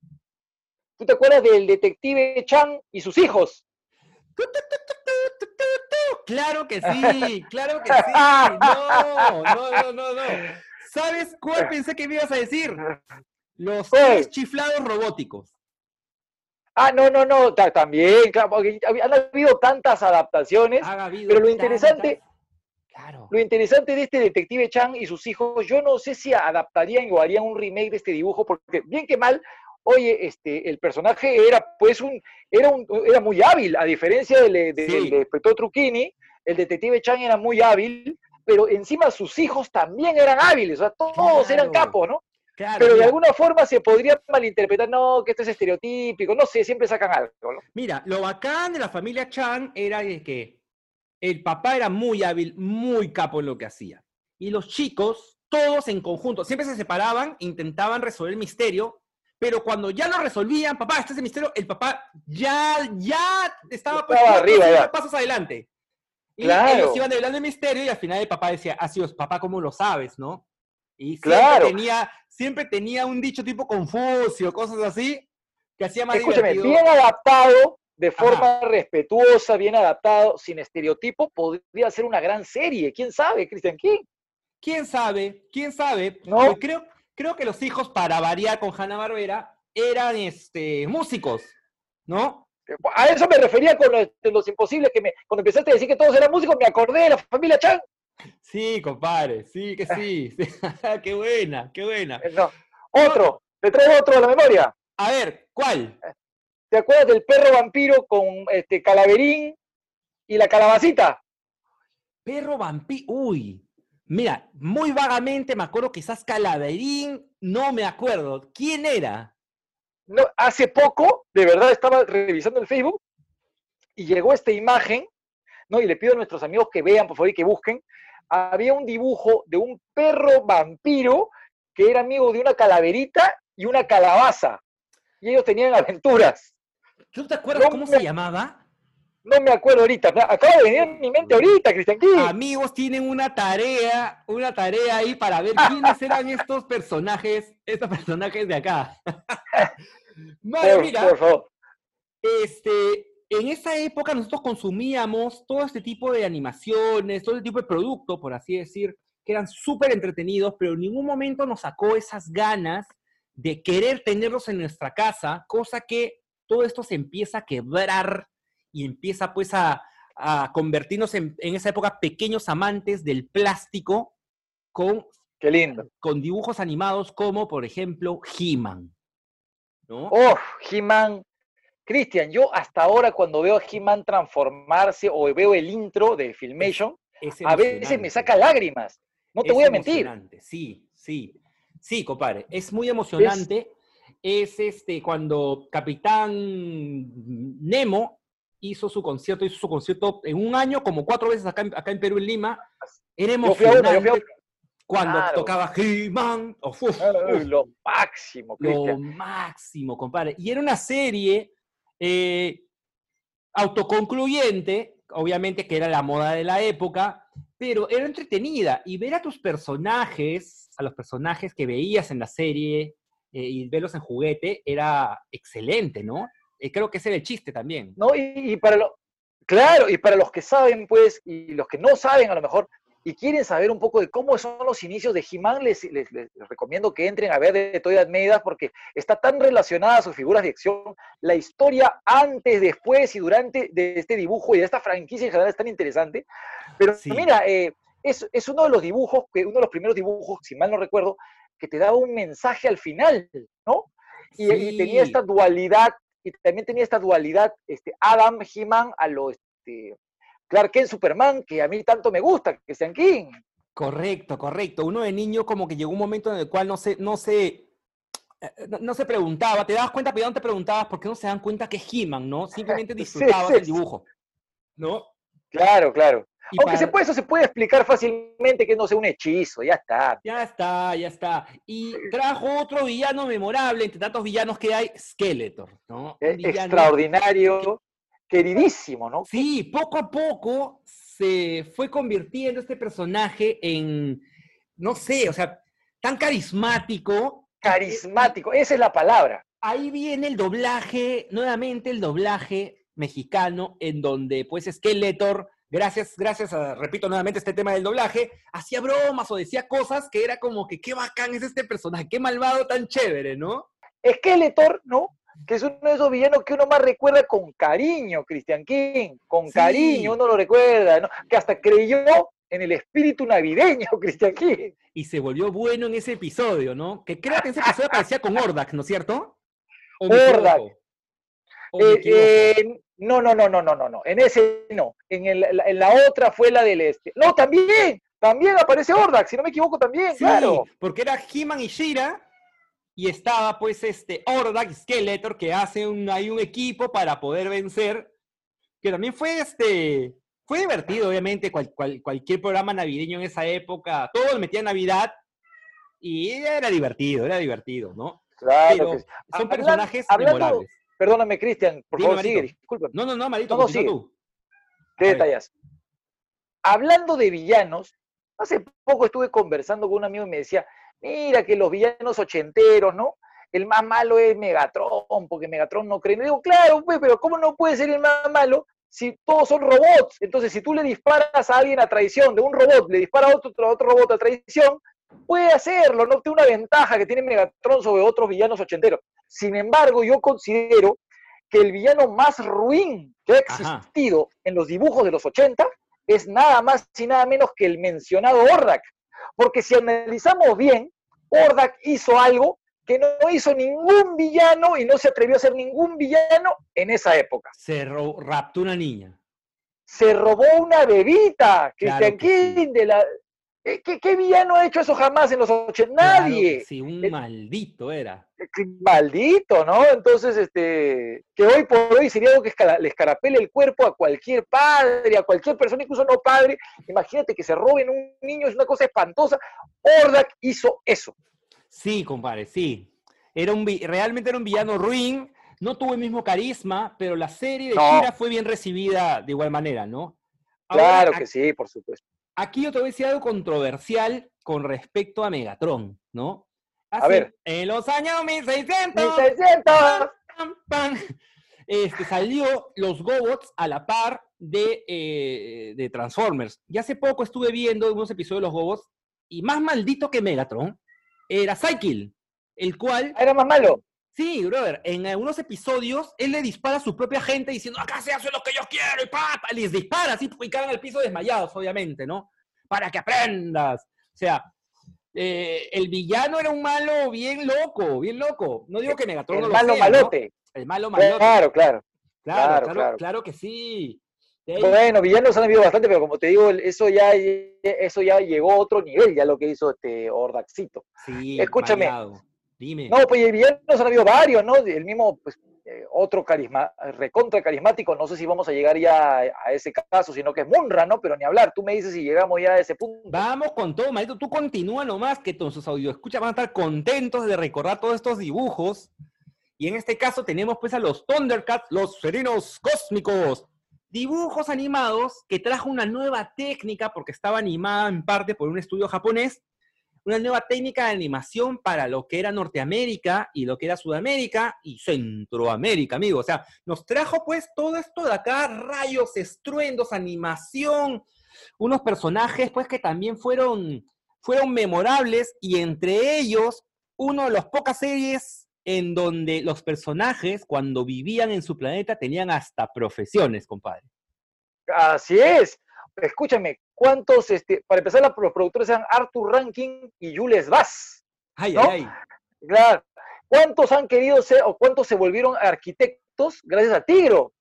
¿Tú te acuerdas del detective Chan y sus hijos? Claro que sí, claro que sí. No, no, no, no, no. ¿Sabes cuál pensé que me ibas a decir? Los tres chiflados robóticos. Ah, no, no, no, ta- también, claro, porque han habido tantas adaptaciones, habido pero lo interesante, tantas- Claro. lo interesante de este detective Chan y sus hijos, yo no sé si adaptarían o harían un remake de este dibujo, porque bien que mal, oye, este, el personaje era pues un, era un, era muy hábil, a diferencia del, de- del Sí. de Truquini, el detective Chan era muy hábil, pero encima sus hijos también eran hábiles, o sea, todos eran capos, ¿no? Claro, Pero de mira, alguna forma se podría malinterpretar, no, que esto es estereotípico, no sé, siempre sacan algo, ¿no? mira, lo bacán de la familia Chan era que el papá era muy hábil, muy capo en lo que hacía. Y los chicos, todos en conjunto, siempre se separaban, intentaban resolver el misterio, pero cuando ya lo resolvían, papá, este es el misterio, el papá ya, ya estaba pues, Estaba arriba, ya. pasos adelante. Y Claro. ellos iban develando el misterio y al final el papá decía, así es, papá, ¿cómo lo sabes, no? Y siempre, Claro. tenía, siempre tenía un dicho tipo Confucio, cosas así, que hacía más Escúchame, divertido. bien adaptado, de Ajá. forma respetuosa, bien adaptado, sin estereotipo, podría ser una gran serie. ¿Quién sabe, Christian King? ¿Quién sade? ¿Quién sabe? ¿No? Yo creo, creo que los hijos, para variar con Hanna Barbera, eran este, músicos, ¿no? A eso me refería con los, de los imposibles, que me, cuando empezaste a decir que todos eran músicos, me acordé de la familia Chan. Sí, compadre, sí que sí. sí. qué buena, qué buena. Eh, No. Otro, te traigo otro a la memoria. A ver, ¿cuál? ¿Te acuerdas del perro vampiro con este calaverín y la calabacita? Perro vampiro. Uy, mira, muy vagamente me acuerdo quizás Calaverín, no me acuerdo. ¿Quién era? No, hace poco, de verdad, estaba revisando el Facebook y llegó esta imagen, ¿no? Y le pido a nuestros amigos que vean, por favor, y que busquen. Había un dibujo de un perro vampiro que era amigo de una calaverita y una calabaza. Y ellos tenían aventuras. ¿Tú te acuerdas No cómo me- se llamaba? No me acuerdo ahorita. Acaba de venir en mi mente ahorita, Cristian King. Amigos, tienen una tarea, una tarea ahí para ver quiénes eran estos personajes, estos personajes de acá. Por, mira, por favor. este, en esa época nosotros consumíamos todo este tipo de animaciones, todo este tipo de productos, por así decir, que eran súper entretenidos, pero en ningún momento nos sacó esas ganas de querer tenerlos en nuestra casa, cosa que todo esto se empieza a quebrar y empieza pues a, a convertirnos en, en, esa época pequeños amantes del plástico con, Qué lindo. con dibujos animados como, por ejemplo, He-Man. ¿no? Oh, He-Man. Cristian, yo hasta ahora cuando veo a He-Man transformarse o veo el intro de Filmation, a veces me saca lágrimas. No te es voy a mentir. Sí, sí. Sí, compadre. Es muy emocionante. Es, es este, cuando Capitán Nemo hizo su concierto, hizo su concierto en un año, como cuatro veces acá, acá en Perú, en Lima. Era emocionante. Yo fui a uno, yo fui a cuando Claro. tocaba He-Man. Uf. Lo máximo, Lo máximo, compadre. Y era una serie eh, autoconcluyente, obviamente que era la moda de la época, pero era entretenida. Y ver a tus personajes, a los personajes que veías en la serie eh, y verlos en juguete, era excelente, ¿no? Eh, creo que ese era el chiste también. ¿no? Y, y para lo, claro, y para los que saben, pues, y los que no saben a lo mejor, y quieren saber un poco de cómo son los inicios de He-Man, les, les- les recomiendo que entren a ver de Toy Almeida porque está tan relacionada a sus figuras de acción, la historia antes, después y durante de este dibujo y de esta franquicia en general es tan interesante. Pero Sí. mira, eh, es, es uno de los dibujos, que uno de los primeros dibujos, si mal no recuerdo, que te daba un mensaje al final, ¿no? Y, y tenía esta dualidad, y también tenía esta dualidad, este, Adam, He-Man, a lo este, Clark Kent, Superman, que a mí tanto me gusta, que sean King. Correcto, correcto. Uno de niño como que llegó un momento en el cual no se, no se, eh, no, no se preguntaba, te dabas cuenta, pero no te preguntabas por qué no se dan cuenta que es He-Man, ¿no? Simplemente disfrutabas sí, el dibujo, ¿no? Claro, claro. Aunque se puede, eso se puede explicar fácilmente que no sea un hechizo, ya está. Ya está, ya está. Y trajo otro villano memorable, entre tantos villanos que hay, Skeletor, ¿no? Eh, villano Extraordinario, queridísimo, ¿no? Sí, poco a poco se fue convirtiendo este personaje en, no sé, o sea, tan carismático. Carismático, esa es la palabra. Ahí viene el doblaje, nuevamente el doblaje mexicano, en donde pues Skeletor, gracias, gracias a, repito nuevamente este tema del doblaje, hacía bromas o decía cosas que era como que qué bacán es este personaje, qué malvado tan chévere, ¿no? Skeletor, ¿no? Que es uno de esos villanos que uno más recuerda con cariño, Christian King, con Sí. cariño uno lo recuerda, ¿no? Que hasta creyó en el espíritu navideño, Christian King. Y se volvió bueno en ese episodio, ¿no? Que creo que en ese episodio aparecía con Ordak, ¿no es cierto? ¿O me Ordak. Eh, eh, no, no, no, no, no, no, no. En ese no. En, el- la, en la otra fue la del este. No, también, también aparece Ordak, si no me equivoco también, Sí, claro. porque era He-Man y Shira y estaba pues este Ordak y Skeletor que hacen un, hay un equipo para poder vencer, que también fue este, fue divertido obviamente, cual- cual- cualquier programa navideño en esa época, todo metía Navidad y era divertido, era divertido, ¿no? Claro Pero que sí. son personajes hablando- memorables. Perdóname, Cristian, por Dime, favor, sigue, discúlpame. No, no, no, Marito, No, sigue. tú. Qué A ver. detalles. Hablando de villanos, hace poco estuve conversando con un amigo y me decía, mira que los villanos ochenteros, ¿no? El más malo es Megatron, porque Megatron no cree. Y digo, claro, pues, pero ¿cómo no puede ser el más malo si todos son robots? Entonces, si tú le disparas a alguien a traición de un robot, le dispara a otro, otro robot a traición, puede hacerlo, no tiene una ventaja que tiene Megatron sobre otros villanos ochenteros. Sin embargo, yo considero que el villano más ruin que ha Ajá. existido en los dibujos de los 80 es nada más y nada menos que el mencionado Ordak. Porque si analizamos bien, Ordak hizo algo que no hizo ningún villano y no se atrevió a hacer ningún villano en esa época. Se raptó una niña. Se robó una bebita, Christian que sí. King, de la... Eh, ¿Qué, qué villano ha hecho eso jamás en los 80? Claro Nadie. sí, un Eh, maldito era. que maldito, ¿no? Entonces, este, que hoy por hoy sería algo que escala- le escarapele el cuerpo a cualquier padre, a cualquier persona, incluso no padre. Imagínate que se roben un niño, es una cosa espantosa. Ordak hizo eso. Sí, compadre, sí. Era un, realmente era un villano ruin, no tuvo el mismo carisma, pero la serie de No. Shira fue bien recibida de igual manera, ¿no? Ahora, Claro que sí, por supuesto. Aquí yo te voy a decir algo controversial con respecto a Megatron, ¿no? A ver. En los años 1600, 1600. pam, pam, este, salió los GoBots a la par de, eh, de Transformers. Y hace poco estuve viendo unos episodios de los GoBots y más maldito que Megatron era Cycle, el cual... Era más malo. Sí, brother, en algunos episodios él le dispara a su propia gente diciendo, acá se hace lo que yo quiero, y papá, les dispara así, y caen al piso desmayados, obviamente, ¿no? Para que aprendas. O sea, eh, el villano era un malo bien loco, bien loco. No digo que Megatron El no lo malo sea, ¿no? malote. El malo malote. Claro, claro. Claro, claro, claro, que sí. Ahí- Bueno, villanos han habido bastante, pero como te digo, eso ya, eso ya llegó a otro nivel, ya lo que hizo este Ordaxito. sí, escúchame. Dime. No, pues villanos han habido varios, ¿no? El mismo, pues, eh, otro carisma, recontra carismático, no sé si vamos a llegar ya a, a ese caso, sino que es Munra, ¿no? Pero ni hablar, tú me dices si llegamos ya a ese punto. Vamos con todo, maldito. Tú continúa nomás, que audio escuchas van a estar contentos de recordar todos estos dibujos. Y en este caso tenemos pues a los Thundercats, los felinos cósmicos. Dibujos animados que trajo una nueva técnica, porque estaba animada en parte por un estudio japonés, una nueva técnica de animación para lo que era Norteamérica y lo que era Sudamérica y Centroamérica, amigo. O sea, nos trajo pues todo esto de acá, rayos, estruendos, animación, unos personajes pues que también fueron, fueron memorables y entre ellos uno de las pocas series en donde los personajes cuando vivían en su planeta tenían hasta profesiones, compadre. Así es. Escúchame, ¿cuántos, este, para empezar, los productores eran Arthur Rankin y Jules Bass? Ay, ¿No? ay, ay. Claro. ¿Cuántos han querido ser o cuántos se volvieron arquitectos gracias a Tigro?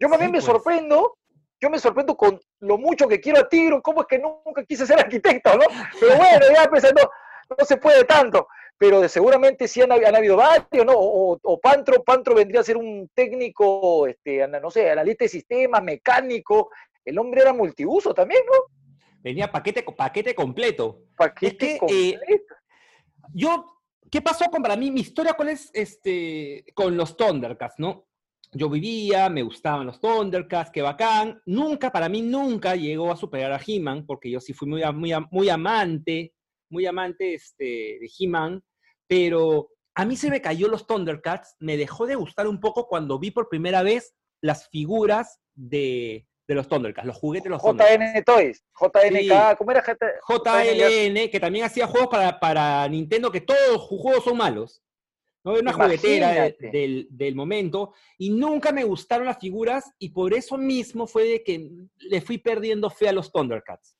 Yo más Sí, bien me pues. sorprendo, yo me sorprendo con lo mucho que quiero a Tigro, cómo es que nunca quise ser arquitecto, ¿no? Pero bueno, ya pensando, no se puede tanto, pero seguramente sí han, hab- han habido varios, ¿no? O, o- o Pantro, Pantro vendría a ser un técnico, este, no sé, analista de sistemas, mecánico, el hombre era multiuso también, ¿no? Venía paquete, paquete completo. Paquete que, eh, completo. Yo, ¿qué pasó con para mí? Mi historia, ¿cuál es este, con los Thundercats, no? Yo vivía, me gustaban los Thundercats, qué bacán. Nunca, para mí, nunca llegó a superar a He-Man, porque yo sí fui muy, muy, muy amante, muy amante este, de He-Man, pero a mí se me cayó los Thundercats, me dejó de gustar un poco cuando vi por primera vez las figuras de, de los Thundercats, los juguetes de los Thundercats. JN Toys, JNK, ¿cómo era? JLN, que también hacía juegos para, para Nintendo, que todos los juegos son malos. ¿no? Era una juguetera de- del, del momento. Y nunca me gustaron las figuras, y por eso mismo fue de que le fui perdiendo fe a los Thundercats.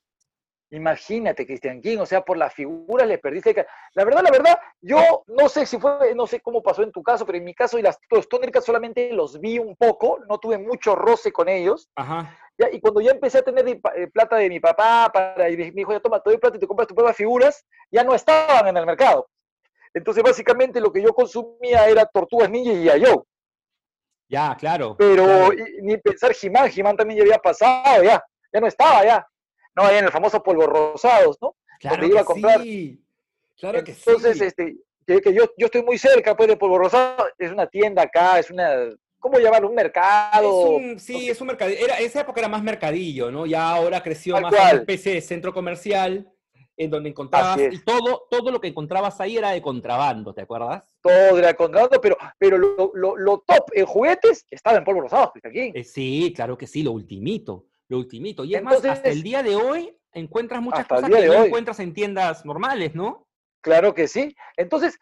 Imagínate, Cristian King, o sea, por las figuras le perdiste. La verdad, la verdad, yo no sé si fue, no sé cómo pasó en tu caso, pero en mi caso, y las, los Thundercats solamente los vi un poco, no tuve mucho roce con ellos. Ajá. Ya, y cuando ya empecé a tener eh, plata de mi papá, para, y me dijo, ya toma, te doy plata y te compras tus propias figuras, ya no estaban en el mercado. Entonces, básicamente, lo que yo consumía era Tortugas Ninja y Yayo. Ya, claro. Pero claro. y- ni pensar He-Man, He-Man también ya había pasado, ya, ya no estaba, ya. No, ahí en el famoso polvo rosados, ¿no? Claro donde iba que a comprar. sí. Claro que Entonces, sí. este, que, que yo, yo estoy muy cerca pues, de Polvo Rosado, es una tienda acá, es una, ¿cómo llamarlo? Un mercado. Es un- sí, es un mercadillo. Era, esa época era más mercadillo, ¿no? Ya ahora creció Tal más una especie de centro comercial en donde encontrabas, y todo, todo lo que encontrabas ahí era de contrabando, ¿te acuerdas? Todo era contrato, pero, pero lo, lo- lo top en juguetes estaba en Polvo Rosado, aquí. Eh, sí, claro que sí, lo ultimito, lo ultimito. Y es más, hasta Entonces- el día de hoy encuentras muchas cosas que no hoy. encuentras en tiendas normales, ¿no? Claro que sí. Entonces,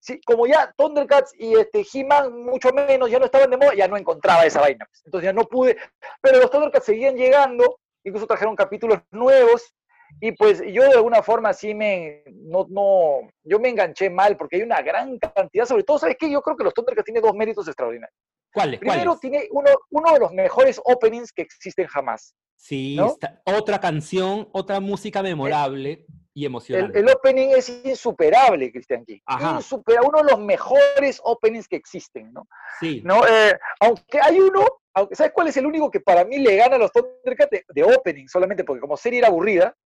sí, como ya Thundercats y este He-Man mucho menos ya no estaban de moda, ya no encontraba esa vaina. Entonces ya no pude. Pero los Thundercats seguían llegando, incluso trajeron capítulos nuevos. Y pues yo de alguna forma sí me, no, no, yo me enganché mal porque hay una gran cantidad, sobre todo, ¿sabes qué? Yo creo que los Thundercats tienen dos méritos extraordinarios. ¿Cuáles? Primero, ¿Cuáles? tiene uno, uno de los mejores openings que existen jamás. Sí, ¿no? está- otra canción, otra música memorable y El, emocionante. el opening es insuperable, Cristian King. Ajá. Insuperable, uno de los mejores openings que existen, ¿no? Sí, ¿no? Eh, aunque hay uno, aunque, ¿sabes cuál es el único que para mí le gana a los Thundercats de, de opening? Solamente porque como serie era aburrida,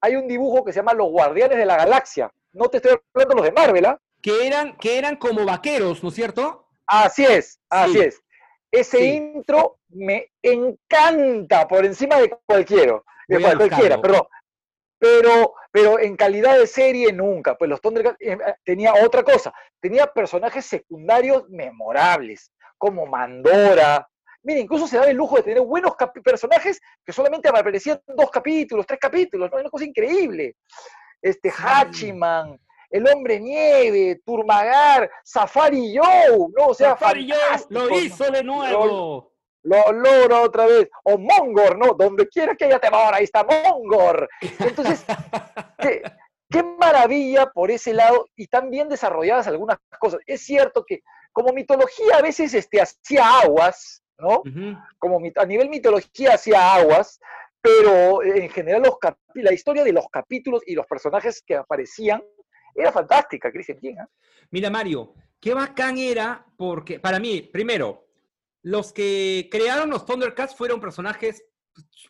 hay un dibujo que se llama Los Guardianes de la Galaxia. No te estoy hablando de los de Marvel, ¿ah? que eran, que eran como vaqueros, ¿no es cierto? Así es, así Sí. es. Ese Sí. intro me encanta por encima de cualquiera, de cualquiera, perdón. Pero, pero en calidad de serie nunca. Pues los Thundercats eh, eh, tenía otra cosa. Tenía personajes secundarios memorables. como Mandora. Mira, incluso se daba el lujo de tener buenos personajes que solamente aparecían dos capítulos, tres capítulos, ¿no? Una cosa increíble. Este Hachiman, el hombre nieve, Turmagar, Safari Joe, ¿no? O sea, Safari Joe lo hizo de nuevo. Lo, logra otra vez. O Mongor, ¿no? Donde quiera que haya temor, ahí está Mongor. Entonces, qué, maravilla por ese lado y tan bien desarrolladas algunas cosas. Es cierto que como mitología a veces este, hacía aguas, ¿no? Como a nivel mitología hacía aguas, pero en general los la historia de los capítulos y los personajes que aparecían era fantástica, Cristian King. ¿eh? Mira, Mario, qué bacán era, porque para mí, primero, los que crearon los Thundercats fueron personajes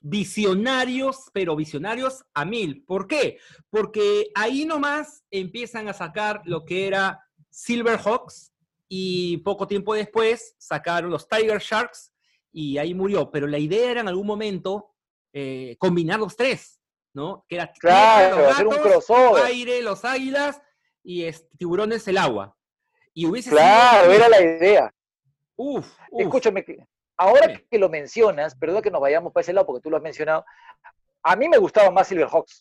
visionarios, pero visionarios a mil. ¿Por qué? Porque ahí nomás empiezan a sacar lo que era Silverhawks y poco tiempo después sacaron los Tiger Sharks y ahí murió. Pero la idea era en algún momento eh, combinar los tres. ¿No? Que era claro, hacer un crossover. aire, los águilas y este, tiburones el agua. Y hubiese claro, era la idea. Uf, Escúchame, ahora que lo mencionas, perdón que nos vayamos para ese lado porque tú lo has mencionado, a mí me gustaba más Silverhawks.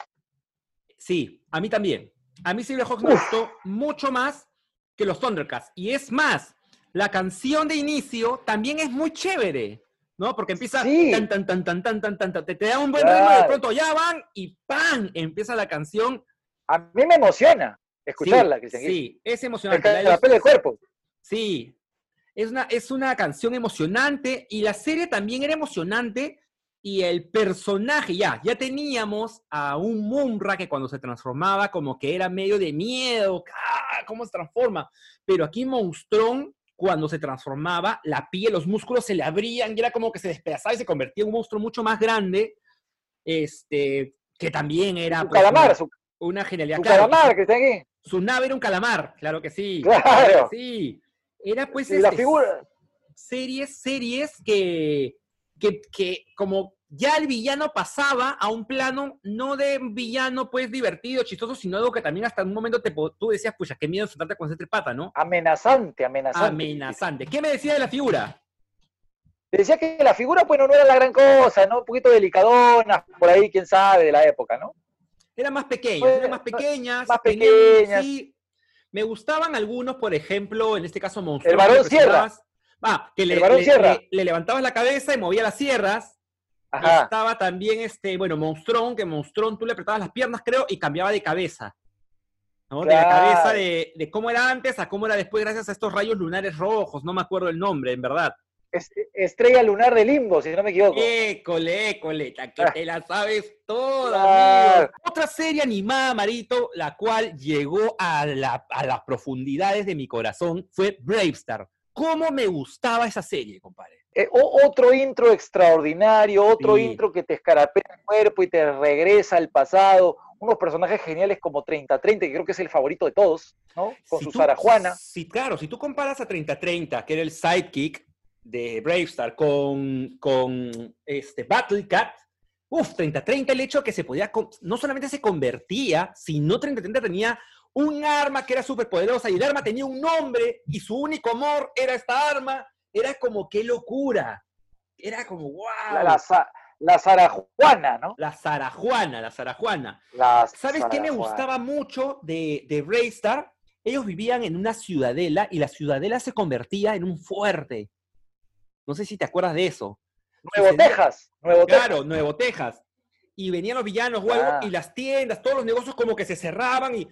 Sí, a mí también. A mí Silverhawks me gustó mucho más que los Thundercats. Y es más, la canción de inicio también es muy chévere. ¿No? Porque empieza tan, tan, tan, tan, tan, tan, tan, te, te da un buen ritmo y de pronto ya van y ¡pam! Empieza la canción. A mí me emociona escucharla, sí, Sí, es emocionante. La, del cuerpo. Sí, es una, es una canción emocionante y la serie también era emocionante y el personaje, ya, ya teníamos a un Mumra que cuando se transformaba como que era medio de miedo, ¡ah! ¿cómo se transforma? Pero aquí Monstrón cuando se transformaba, la piel, los músculos se le abrían y era como que se despedazaba y se convertía en un monstruo mucho más grande, este, que también era... Pues, calamar, una, su, una genialidad. Su calamar que está aquí. Su nave era un calamar, claro que sí. Claro. sí. Era pues... Y la este, figura... Series, series que, que, que como ya el villano pasaba a un plano no de villano pues divertido, chistoso, sino algo que también hasta un momento te, tú decías, pucha, qué miedo enfrentarte con ese pata, ¿no? Amenazante, amenazante. Amenazante. ¿Qué me decía de la figura? Decía que la figura, pues, no era la gran cosa, ¿no? Un poquito delicadona, por ahí, quién sabe, de la época, ¿no? Era más pequeñas, eran más pequeñas. Más pequeñas. Sí, me gustaban algunos, por ejemplo, en este caso Monstruo. El varón Sierra. Ah, que le, le, le, levantabas la cabeza y movía las sierras estaba también, este, bueno, Monstrón, que Monstrón tú le apretabas las piernas, creo, y cambiaba de cabeza. ¿no? De la cabeza de, cómo era antes a cómo era después, gracias a estos rayos lunares rojos. No me acuerdo el nombre, en verdad. estrella lunar de limbo, si no me equivoco. École, école, que te la sabes toda, Otra serie animada, Marito, la cual llegó a, a las profundidades de mi corazón, fue Bravestar. ¿Cómo me gustaba esa serie, compadre? Eh, otro intro extraordinario, otro intro que te escarapea el cuerpo y te regresa al pasado. Unos personajes geniales como 30-30, que creo que es el favorito de todos, ¿no? Con su Sara Juana. Sí, claro, si tú comparas a 30-30, que era el sidekick de Bravestar, con, con este Battle Cat, uff, 30-30 el hecho que se podía, no solamente se convertía, sino 30-30 tenía un arma que era súper poderosa y el arma tenía un nombre y su único amor era esta arma era como qué locura. Era como, wow. La, la, Zarajuana, ¿no? La Zarajuana, la Zarajuana. ¿Sabes qué me gustaba mucho de, de Raystar? Ellos vivían en una ciudadela y la ciudadela se convertía en un fuerte. No sé si te acuerdas de eso. Nuevo Texas. Nuevo claro, Nuevo Texas. Y venían los villanos, ah. y las tiendas, todos los negocios como que se cerraban y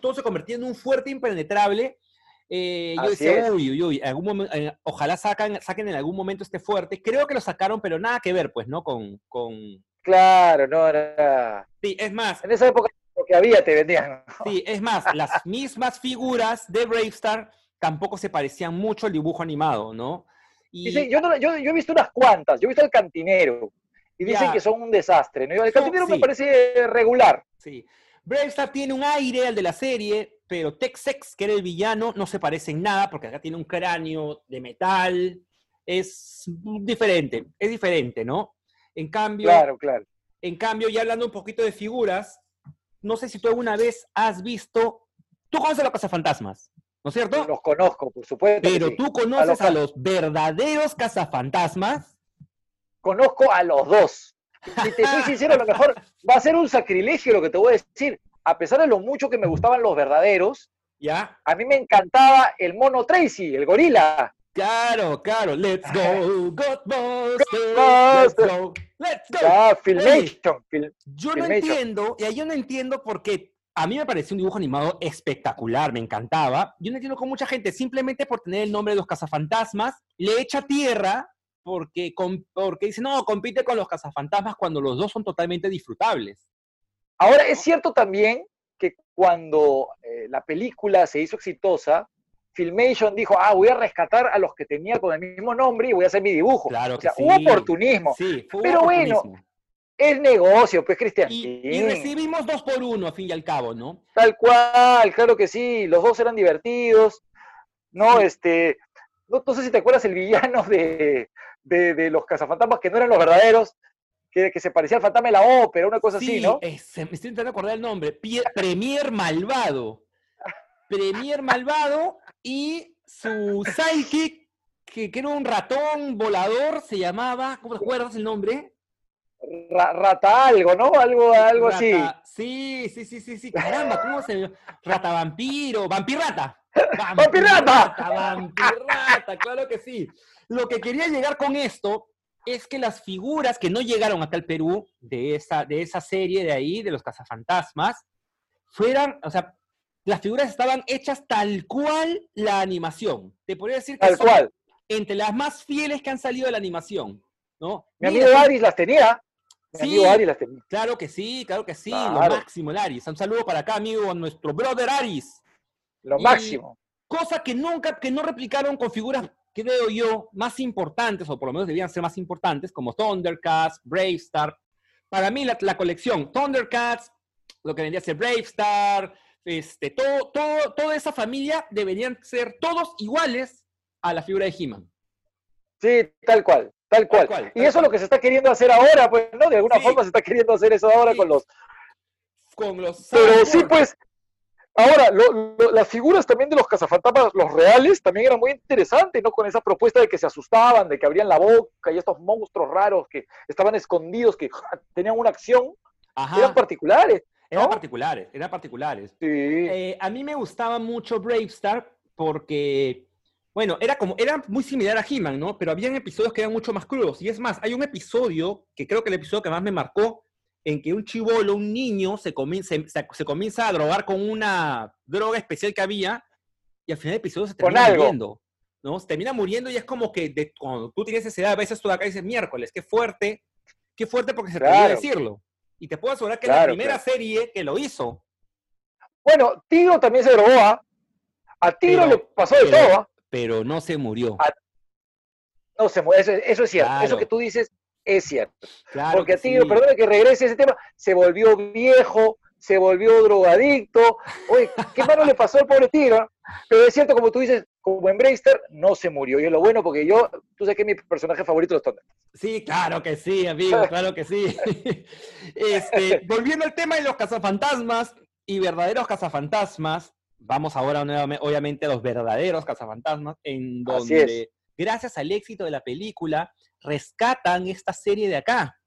todo se convertía en un fuerte impenetrable. Eh, yo decía, uy, uy, uy, algún momento, eh, ojalá sacan, saquen en algún momento este fuerte. Creo que lo sacaron, pero nada que ver, pues, ¿no? Con. con... Claro, no era. Sí, es más. En esa época lo que había te vendían. Sí, es más, las mismas figuras de Bravestar tampoco se parecían mucho al dibujo animado, ¿no? Y... yo, yo, he visto unas cuantas, yo he visto el cantinero. Y dicen que son un desastre, ¿no? El cantinero me parece regular. Sí. Bravestar tiene un aire al de la serie, pero Texex, que era el villano, no se parece en nada, porque acá tiene un cráneo de metal, es diferente, es diferente, ¿no? En cambio, claro, claro. En cambio, ya hablando un poquito de figuras, no sé si tú alguna vez has visto, ¿tú conoces la Casa Fantasmas? ¿no es cierto? Los conozco, por supuesto. Pero sí. tú conoces los a los verdaderos cazafantasmas. Conozco a los dos. Si te soy sincero, a lo mejor va a ser un sacrilegio lo que te voy a decir. A pesar de lo mucho que me gustaban los verdaderos, ¿Ya? a mí me encantaba el mono Tracy, el gorila. Claro, claro. Let's go, Ghostbusters. Let's go. Let's go. Ya, Filmation. Fil- Yo no Filmation. entiendo, y ahí yo no entiendo porque a mí me pareció un dibujo animado espectacular, me encantaba. Yo no entiendo cómo mucha gente, simplemente por tener el nombre de los cazafantasmas, le echa tierra porque, porque dice, no, compite con los cazafantasmas cuando los dos son totalmente disfrutables. Ahora, es cierto también que cuando eh, la película se hizo exitosa, Filmation dijo, ah, voy a rescatar a los que tenía con el mismo nombre y voy a hacer mi dibujo. Claro o sea, sí. hubo oportunismo. Sí, fue Pero bueno. Es negocio, pues, Cristian. Y recibimos dos por uno, a fin y al cabo, ¿no? Tal cual, claro que sí. Los dos eran divertidos. No, este. No, no sé si te acuerdas el villano de, de, de los cazafantasmas que no eran los verdaderos, que, que se parecía al fantasma de la ópera, una cosa así, ¿no? se- me estoy intentando acordar el nombre. Pie- Premier Malvado. Premier Malvado y su sidekick, que, que era un ratón volador, se llamaba, ¿cómo recuerdas el nombre? Ra- rata algo, ¿no? Algo, algo así. Sí, sí, sí, sí, sí. Caramba, ¿cómo se llama? Rata vampiro, vampirrata. ¡Vampirrata! Vampirrata, claro que sí. Lo que quería llegar con esto es que las figuras que no llegaron acá al Perú de esa, de esa serie de ahí, de los cazafantasmas, fueran, o sea, las figuras estaban hechas tal cual la animación. Te podría decir que Tal son cual. entre las más fieles que han salido de la animación, ¿no? Mi Mira, amigo Aris las tenía. Mi Sí. amigo Aris las tenía. Claro que sí, claro que sí, lo máximo, el Aris. Un saludo para acá, amigo, a nuestro brother Aris. Lo Y- máximo. Cosa que nunca, que no replicaron con figuras, creo yo, más importantes, o por lo menos debían ser más importantes, como Thundercats, Bravestar. Para mí, la, la colección Thundercats, lo que vendría a ser Bravestar, este, todo, todo, toda esa familia deberían ser todos iguales a la figura de He-Man. Sí, tal cual. Tal cual. cual, y tal eso es lo que se está queriendo hacer ahora, pues, ¿no? De alguna Sí. forma se está queriendo hacer eso ahora Sí. con los Con los Pero sí, pues, ahora, lo- lo- las figuras también de los cazafantasmas, los reales, también eran muy interesantes, ¿no? Con esa propuesta de que se asustaban, de que abrían la boca y estos monstruos raros que estaban escondidos, que tenían una acción, Ajá, eran particulares. eran particulares, eran particulares. Sí. Eh, a mí me gustaba mucho Bravestar porque, bueno, era como, era muy similar a He-Man, ¿no? Pero habían episodios que eran mucho más crudos. Y es más, hay un episodio, que creo que el episodio que más me marcó, en que un chivolo, un niño, se comienza, se, se comienza a drogar con una droga especial que había, y al final del episodio se termina muriendo. ¿no? Se termina muriendo y es como que de- cuando tú tienes esa edad, a veces tú acá dices miércoles, qué fuerte, qué fuerte porque se te olvidó Claro. decirlo. Y te puedo asegurar que es la Claro, primera claro. serie que lo hizo. Bueno, Tigro también se drogó, ¿ah? A Tigro Pero- le pasó de pero- todo, ¿ah? pero no se murió. No se mueve, eso, eso es cierto. Eso Claro. que tú dices es cierto. Claro Porque a Tigro, sí. que regrese a ese tema, se volvió viejo, se volvió drogadicto. Oye, ¿qué malo le pasó al pobre Tigro? Pero es cierto, como tú dices, como en Bravestar, no se murió. Y es lo bueno, porque yo, tú sabes que es mi personaje favorito de los Thundercats. Sí, claro que sí, amigo, claro que sí. Este, volviendo al tema de los cazafantasmas y verdaderos cazafantasmas, vamos ahora nuevamente, obviamente a los verdaderos cazafantasmas, en donde, gracias al éxito de la película, rescatan esta serie de acá.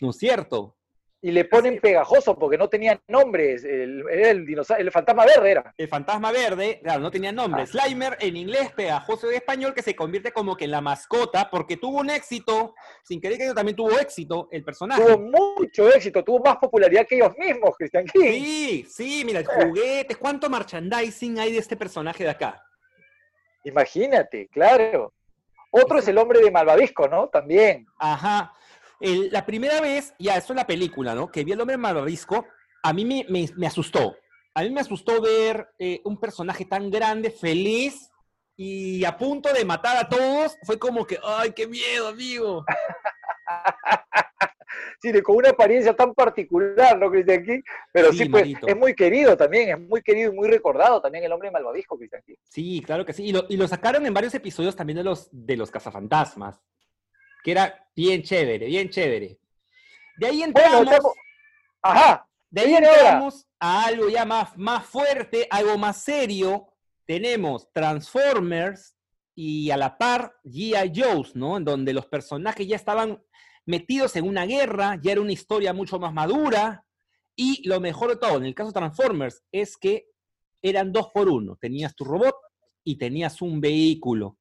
¿No es cierto? Y le ponen pegajoso porque no tenían nombres. El, era el dinosaurio, el fantasma verde era. El fantasma verde, claro, no tenía nombre. Ah. Slimer en inglés, pegajoso en español, que se convierte como que en la mascota, porque tuvo un éxito, sin querer que también tuvo éxito el personaje. Tuvo mucho éxito, tuvo más popularidad que ellos mismos, Christian King. Sí, sí, mira, juguetes, ¿cuánto merchandising hay de este personaje de acá? Imagínate, claro. Otro es el hombre de Malvavisco, ¿no? También. Ajá. El- la primera vez, ya, eso es la película, ¿no? Que vi el hombre malvavisco, a mí me, me- me asustó. A mí me asustó ver eh, un personaje tan grande, feliz y a punto de matar a todos. Fue como que, ¡ay, qué miedo, amigo! Sí, de- con una apariencia tan particular, ¿no, Christian King? Pero Sí, sí, pues, manito. es muy querido también, es muy querido y muy recordado también el hombre Malvavisco, Christian King. Sí, claro que sí. Y lo, y lo sacaron en varios episodios también de los, de los cazafantasmas, que era bien chévere, bien chévere. De ahí Bueno, entramos... estamos- Ajá, De ahí entramos a algo ya más, más fuerte, algo más serio. tenemos Transformers y a la par G.I. Joe's, ¿no? En donde los personajes ya estaban metidos en una guerra, ya era una historia mucho más madura. Y lo mejor de todo, en el caso de Transformers, es que eran dos por uno. Tenías tu robot y tenías un vehículo.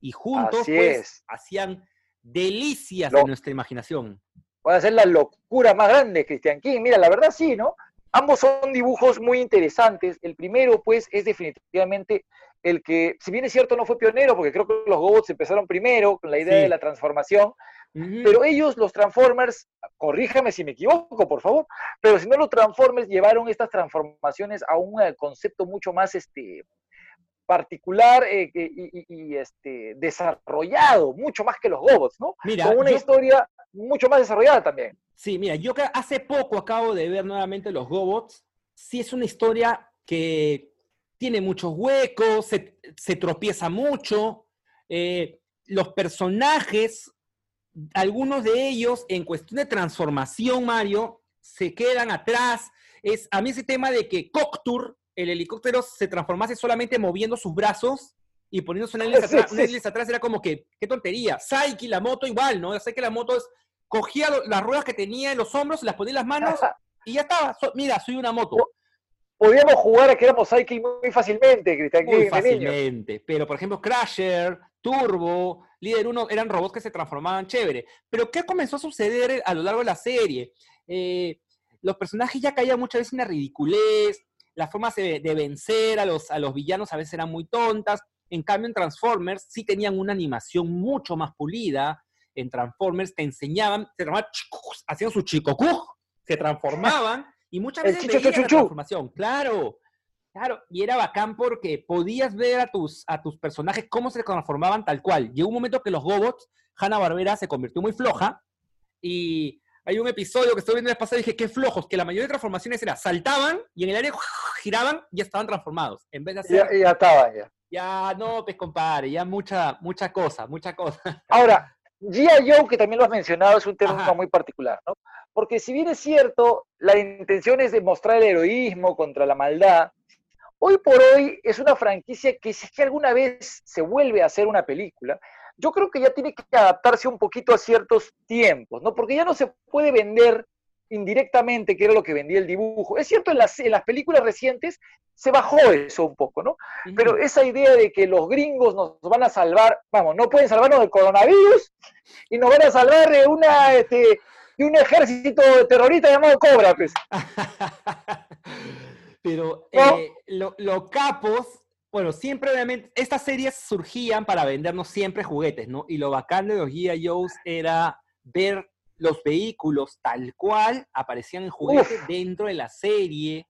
Y juntos, pues, hacían delicias de nuestra imaginación. Puede ser la locura más grande, Cristian King. Mira, la verdad sí, ¿no? Ambos son dibujos muy interesantes. El primero, pues, es definitivamente el que, si bien es cierto, no fue pionero, porque creo que los Gobots empezaron primero con la idea de la transformación, pero ellos, los Transformers, corríjame si me equivoco, por favor, pero si no los Transformers llevaron estas transformaciones a un eh, concepto mucho más este, particular eh, y, este, desarrollado, mucho más que los Gobots, ¿no? Mira, Con una historia mucho más desarrollada también. Sí, mira, yo hace poco acabo de ver nuevamente los Gobots. Sí, es una historia que tiene muchos huecos, se, tropieza mucho. Eh, los personajes, algunos de ellos en cuestión de transformación, Mario, se quedan atrás. Es, a mí ese tema de que Coctur, el helicóptero, se transformase solamente moviendo sus brazos y poniéndose una hélice atrás, era como que, qué tontería. Saiki, la moto igual, ¿no? Sé que la moto es, cogía las ruedas que tenía en los hombros, las ponía en las manos y ya estaba. mira, soy una moto podíamos jugar a que éramos Psyche muy fácilmente, Cristian. Muy fácilmente. Pero, por ejemplo, Crasher, Turbo, Líder 1 eran robots que se transformaban chévere. Pero, ¿qué comenzó a suceder a lo largo de la serie? Eh, los personajes ya caían muchas veces en la ridiculez, las formas de, vencer a los, a los villanos a veces eran muy tontas. En cambio, en Transformers sí tenían una animación mucho más pulida. En Transformers te enseñaban, se hacían su chico se transformaban y muchas veces veías la transformación, claro. Claro, y era bacán porque podías ver a tus, a tus personajes cómo se transformaban tal cual. Llegó un momento que los Gobots, Hanna Barbera se convirtió muy floja y hay un episodio que estoy viendo la pasada y dije, qué flojos, que la mayoría de transformaciones era saltaban y en el aire giraban y estaban transformados. En vez de hacer... Ya, ya estaban, ya. Ya, no, pues compadre, ya mucha, mucha cosa, mucha cosa. Ahora, G.I. Joe, que también lo has mencionado, es un tema muy particular, ¿no? Porque si bien es cierto, la intención es demostrar el heroísmo contra la maldad, hoy por hoy es una franquicia que si es que alguna vez se vuelve a hacer una película, yo creo que ya tiene que adaptarse un poquito a ciertos tiempos, ¿no? Porque ya no se puede vender indirectamente, que era lo que vendía el dibujo. Es cierto, en las, en las películas recientes se bajó eso un poco, ¿no? Pero esa idea de que los gringos nos van a salvar, vamos, no pueden salvarnos del coronavirus y nos van a salvar de una, este, de un ejército terrorista llamado Cobra, pues. Pero eh, los capos, bueno, siempre obviamente, estas series surgían para vendernos siempre juguetes, ¿no? Y lo bacán de los G.I. Joes era ver los vehículos tal cual aparecían en juguetes dentro de la serie.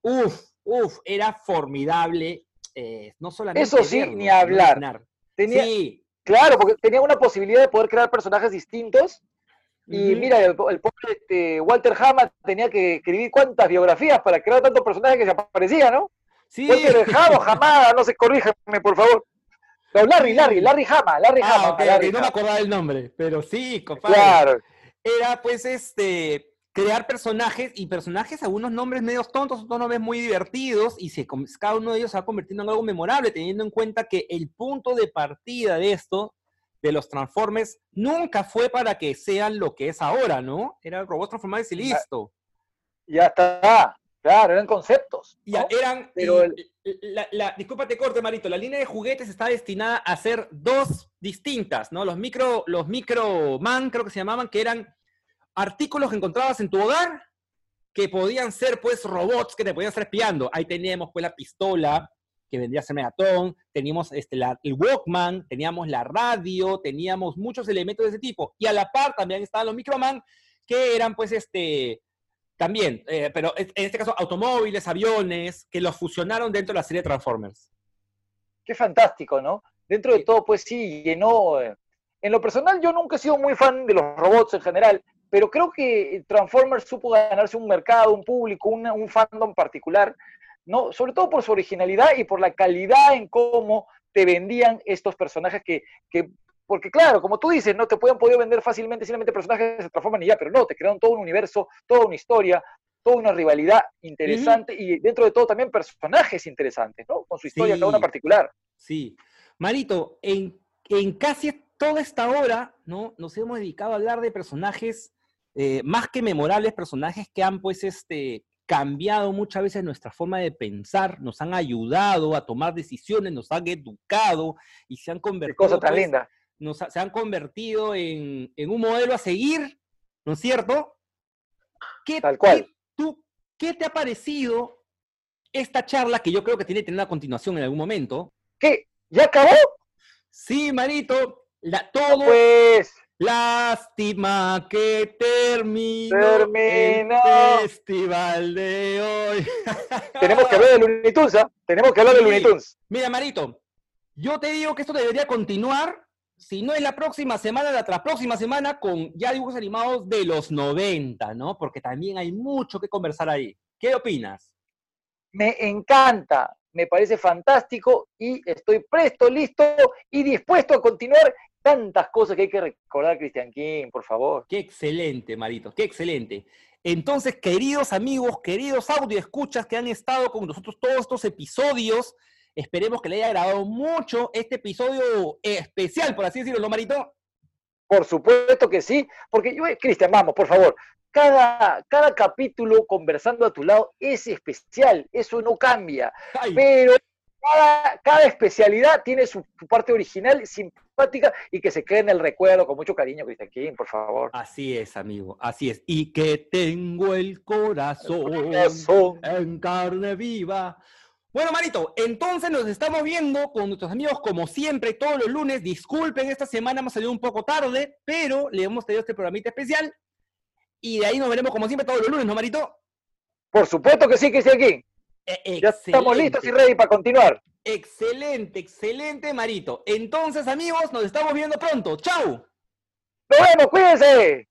Uf, uf, era formidable. Eh, no solamente. Eso sí, ni hablar. Tenía, sí. Claro, porque tenía una posibilidad de poder crear personajes distintos y mira, el, pobre este, Walter Hama tenía que escribir cuántas biografías para crear tantos personajes que se aparecían, ¿no? Sí. Walter Hama, Hamada, no se corríjame, por favor. No, Larry, Larry, Larry Hama, Larry ah, Hama. no me acordaba el nombre, pero sí, compadre. Claro. Era pues este crear personajes y personajes algunos nombres medios tontos, otros nombres muy divertidos y se, cada uno de ellos se va convirtiendo en algo memorable, teniendo en cuenta que el punto de partida de esto de los Transformers nunca fue para que sean lo que es ahora, ¿no? Eran robots transformados y listo. Ya, está, claro, eran conceptos. Ya, eran, pero la, la, discúlpate corte, Marito, la línea de juguetes está destinada a ser dos distintas, ¿no? Los micro, los micro man, creo que se llamaban, que eran artículos que encontrabas en tu hogar, que podían ser, pues, robots que te podían estar espiando. Ahí teníamos, pues, la pistola, que vendría a ser Megatron, teníamos este, el Walkman, teníamos la radio, teníamos muchos elementos de ese tipo. Y a la par también estaban los Microman, que eran pues este, también, eh, pero en este caso automóviles, aviones, que los fusionaron dentro de la serie Transformers. Qué fantástico, ¿no? Dentro de todo, pues sí, llenó... Eh, en lo personal yo nunca he sido muy fan de los robots en general, pero creo que Transformers supo ganarse un mercado, un público, un fandom particular ¿no? Sobre todo por su originalidad y por la calidad en cómo te vendían estos personajes que, porque claro, como tú dices, no te pueden poder vender fácilmente, simplemente personajes que se transforman y ya, pero no, te crearon todo un universo, toda una historia, toda una rivalidad interesante y dentro de todo también personajes interesantes, ¿no? Con su historia cada una particular. Sí. Marito, en, en casi toda esta hora, ¿no? Nos hemos dedicado a hablar de personajes eh, más que memorables, personajes que han, pues, este, cambiado muchas veces nuestra forma de pensar, nos han ayudado a tomar decisiones, nos han educado y se han convertido. Cosa tan pues, linda. Nos, se han convertido en, en, un modelo a seguir, ¿no es cierto? ¿Qué, Tal cual. ¿qué, tú, ¿Qué te ha parecido esta charla que yo creo que tiene que tener una continuación en algún momento? ¿Qué? ¿Ya acabó? Sí, Marito. La, todo, pues. Lástima que terminó Termina. el festival de hoy. Tenemos que hablar de Looney Tunes, ¿ah? Tenemos que hablar de Looney Tunes. Mira, Marito, yo te digo que esto debería continuar, si no es la próxima semana, la tras próxima semana, con ya dibujos animados de los 90, ¿no? Porque también hay mucho que conversar ahí. ¿Qué opinas? Me encanta, me parece fantástico y estoy presto, listo y dispuesto a continuar tantas cosas que hay que recordar, Cristian King, por favor. Qué excelente, Marito, qué excelente. Entonces, queridos amigos, queridos audio escuchas que han estado con nosotros todos estos episodios, esperemos que les haya agradado mucho este episodio especial, por así decirlo, ¿no, Marito? Por supuesto que sí, porque yo, Cristian, vamos, por favor, cada, cada capítulo conversando a tu lado es especial, eso no cambia, pero cada, especialidad tiene su, parte original, simpática y que se quede en el recuerdo con mucho cariño, Cristian King, por favor. Así es, amigo, así es. Y que tengo el corazón, en carne viva. Bueno, Marito, entonces nos estamos viendo con nuestros amigos como siempre todos los lunes. Disculpen, esta semana hemos salido un poco tarde, pero le hemos tenido este programita especial. Y de ahí nos veremos como siempre todos los lunes, ¿no, Marito? Por supuesto que sí, Cristian King. E, ya estamos listos y ready para continuar. Excelente, excelente, Marito. Entonces, amigos, nos estamos viendo pronto. ¡Chao! ¡Nos vemos! ¡Cuídense!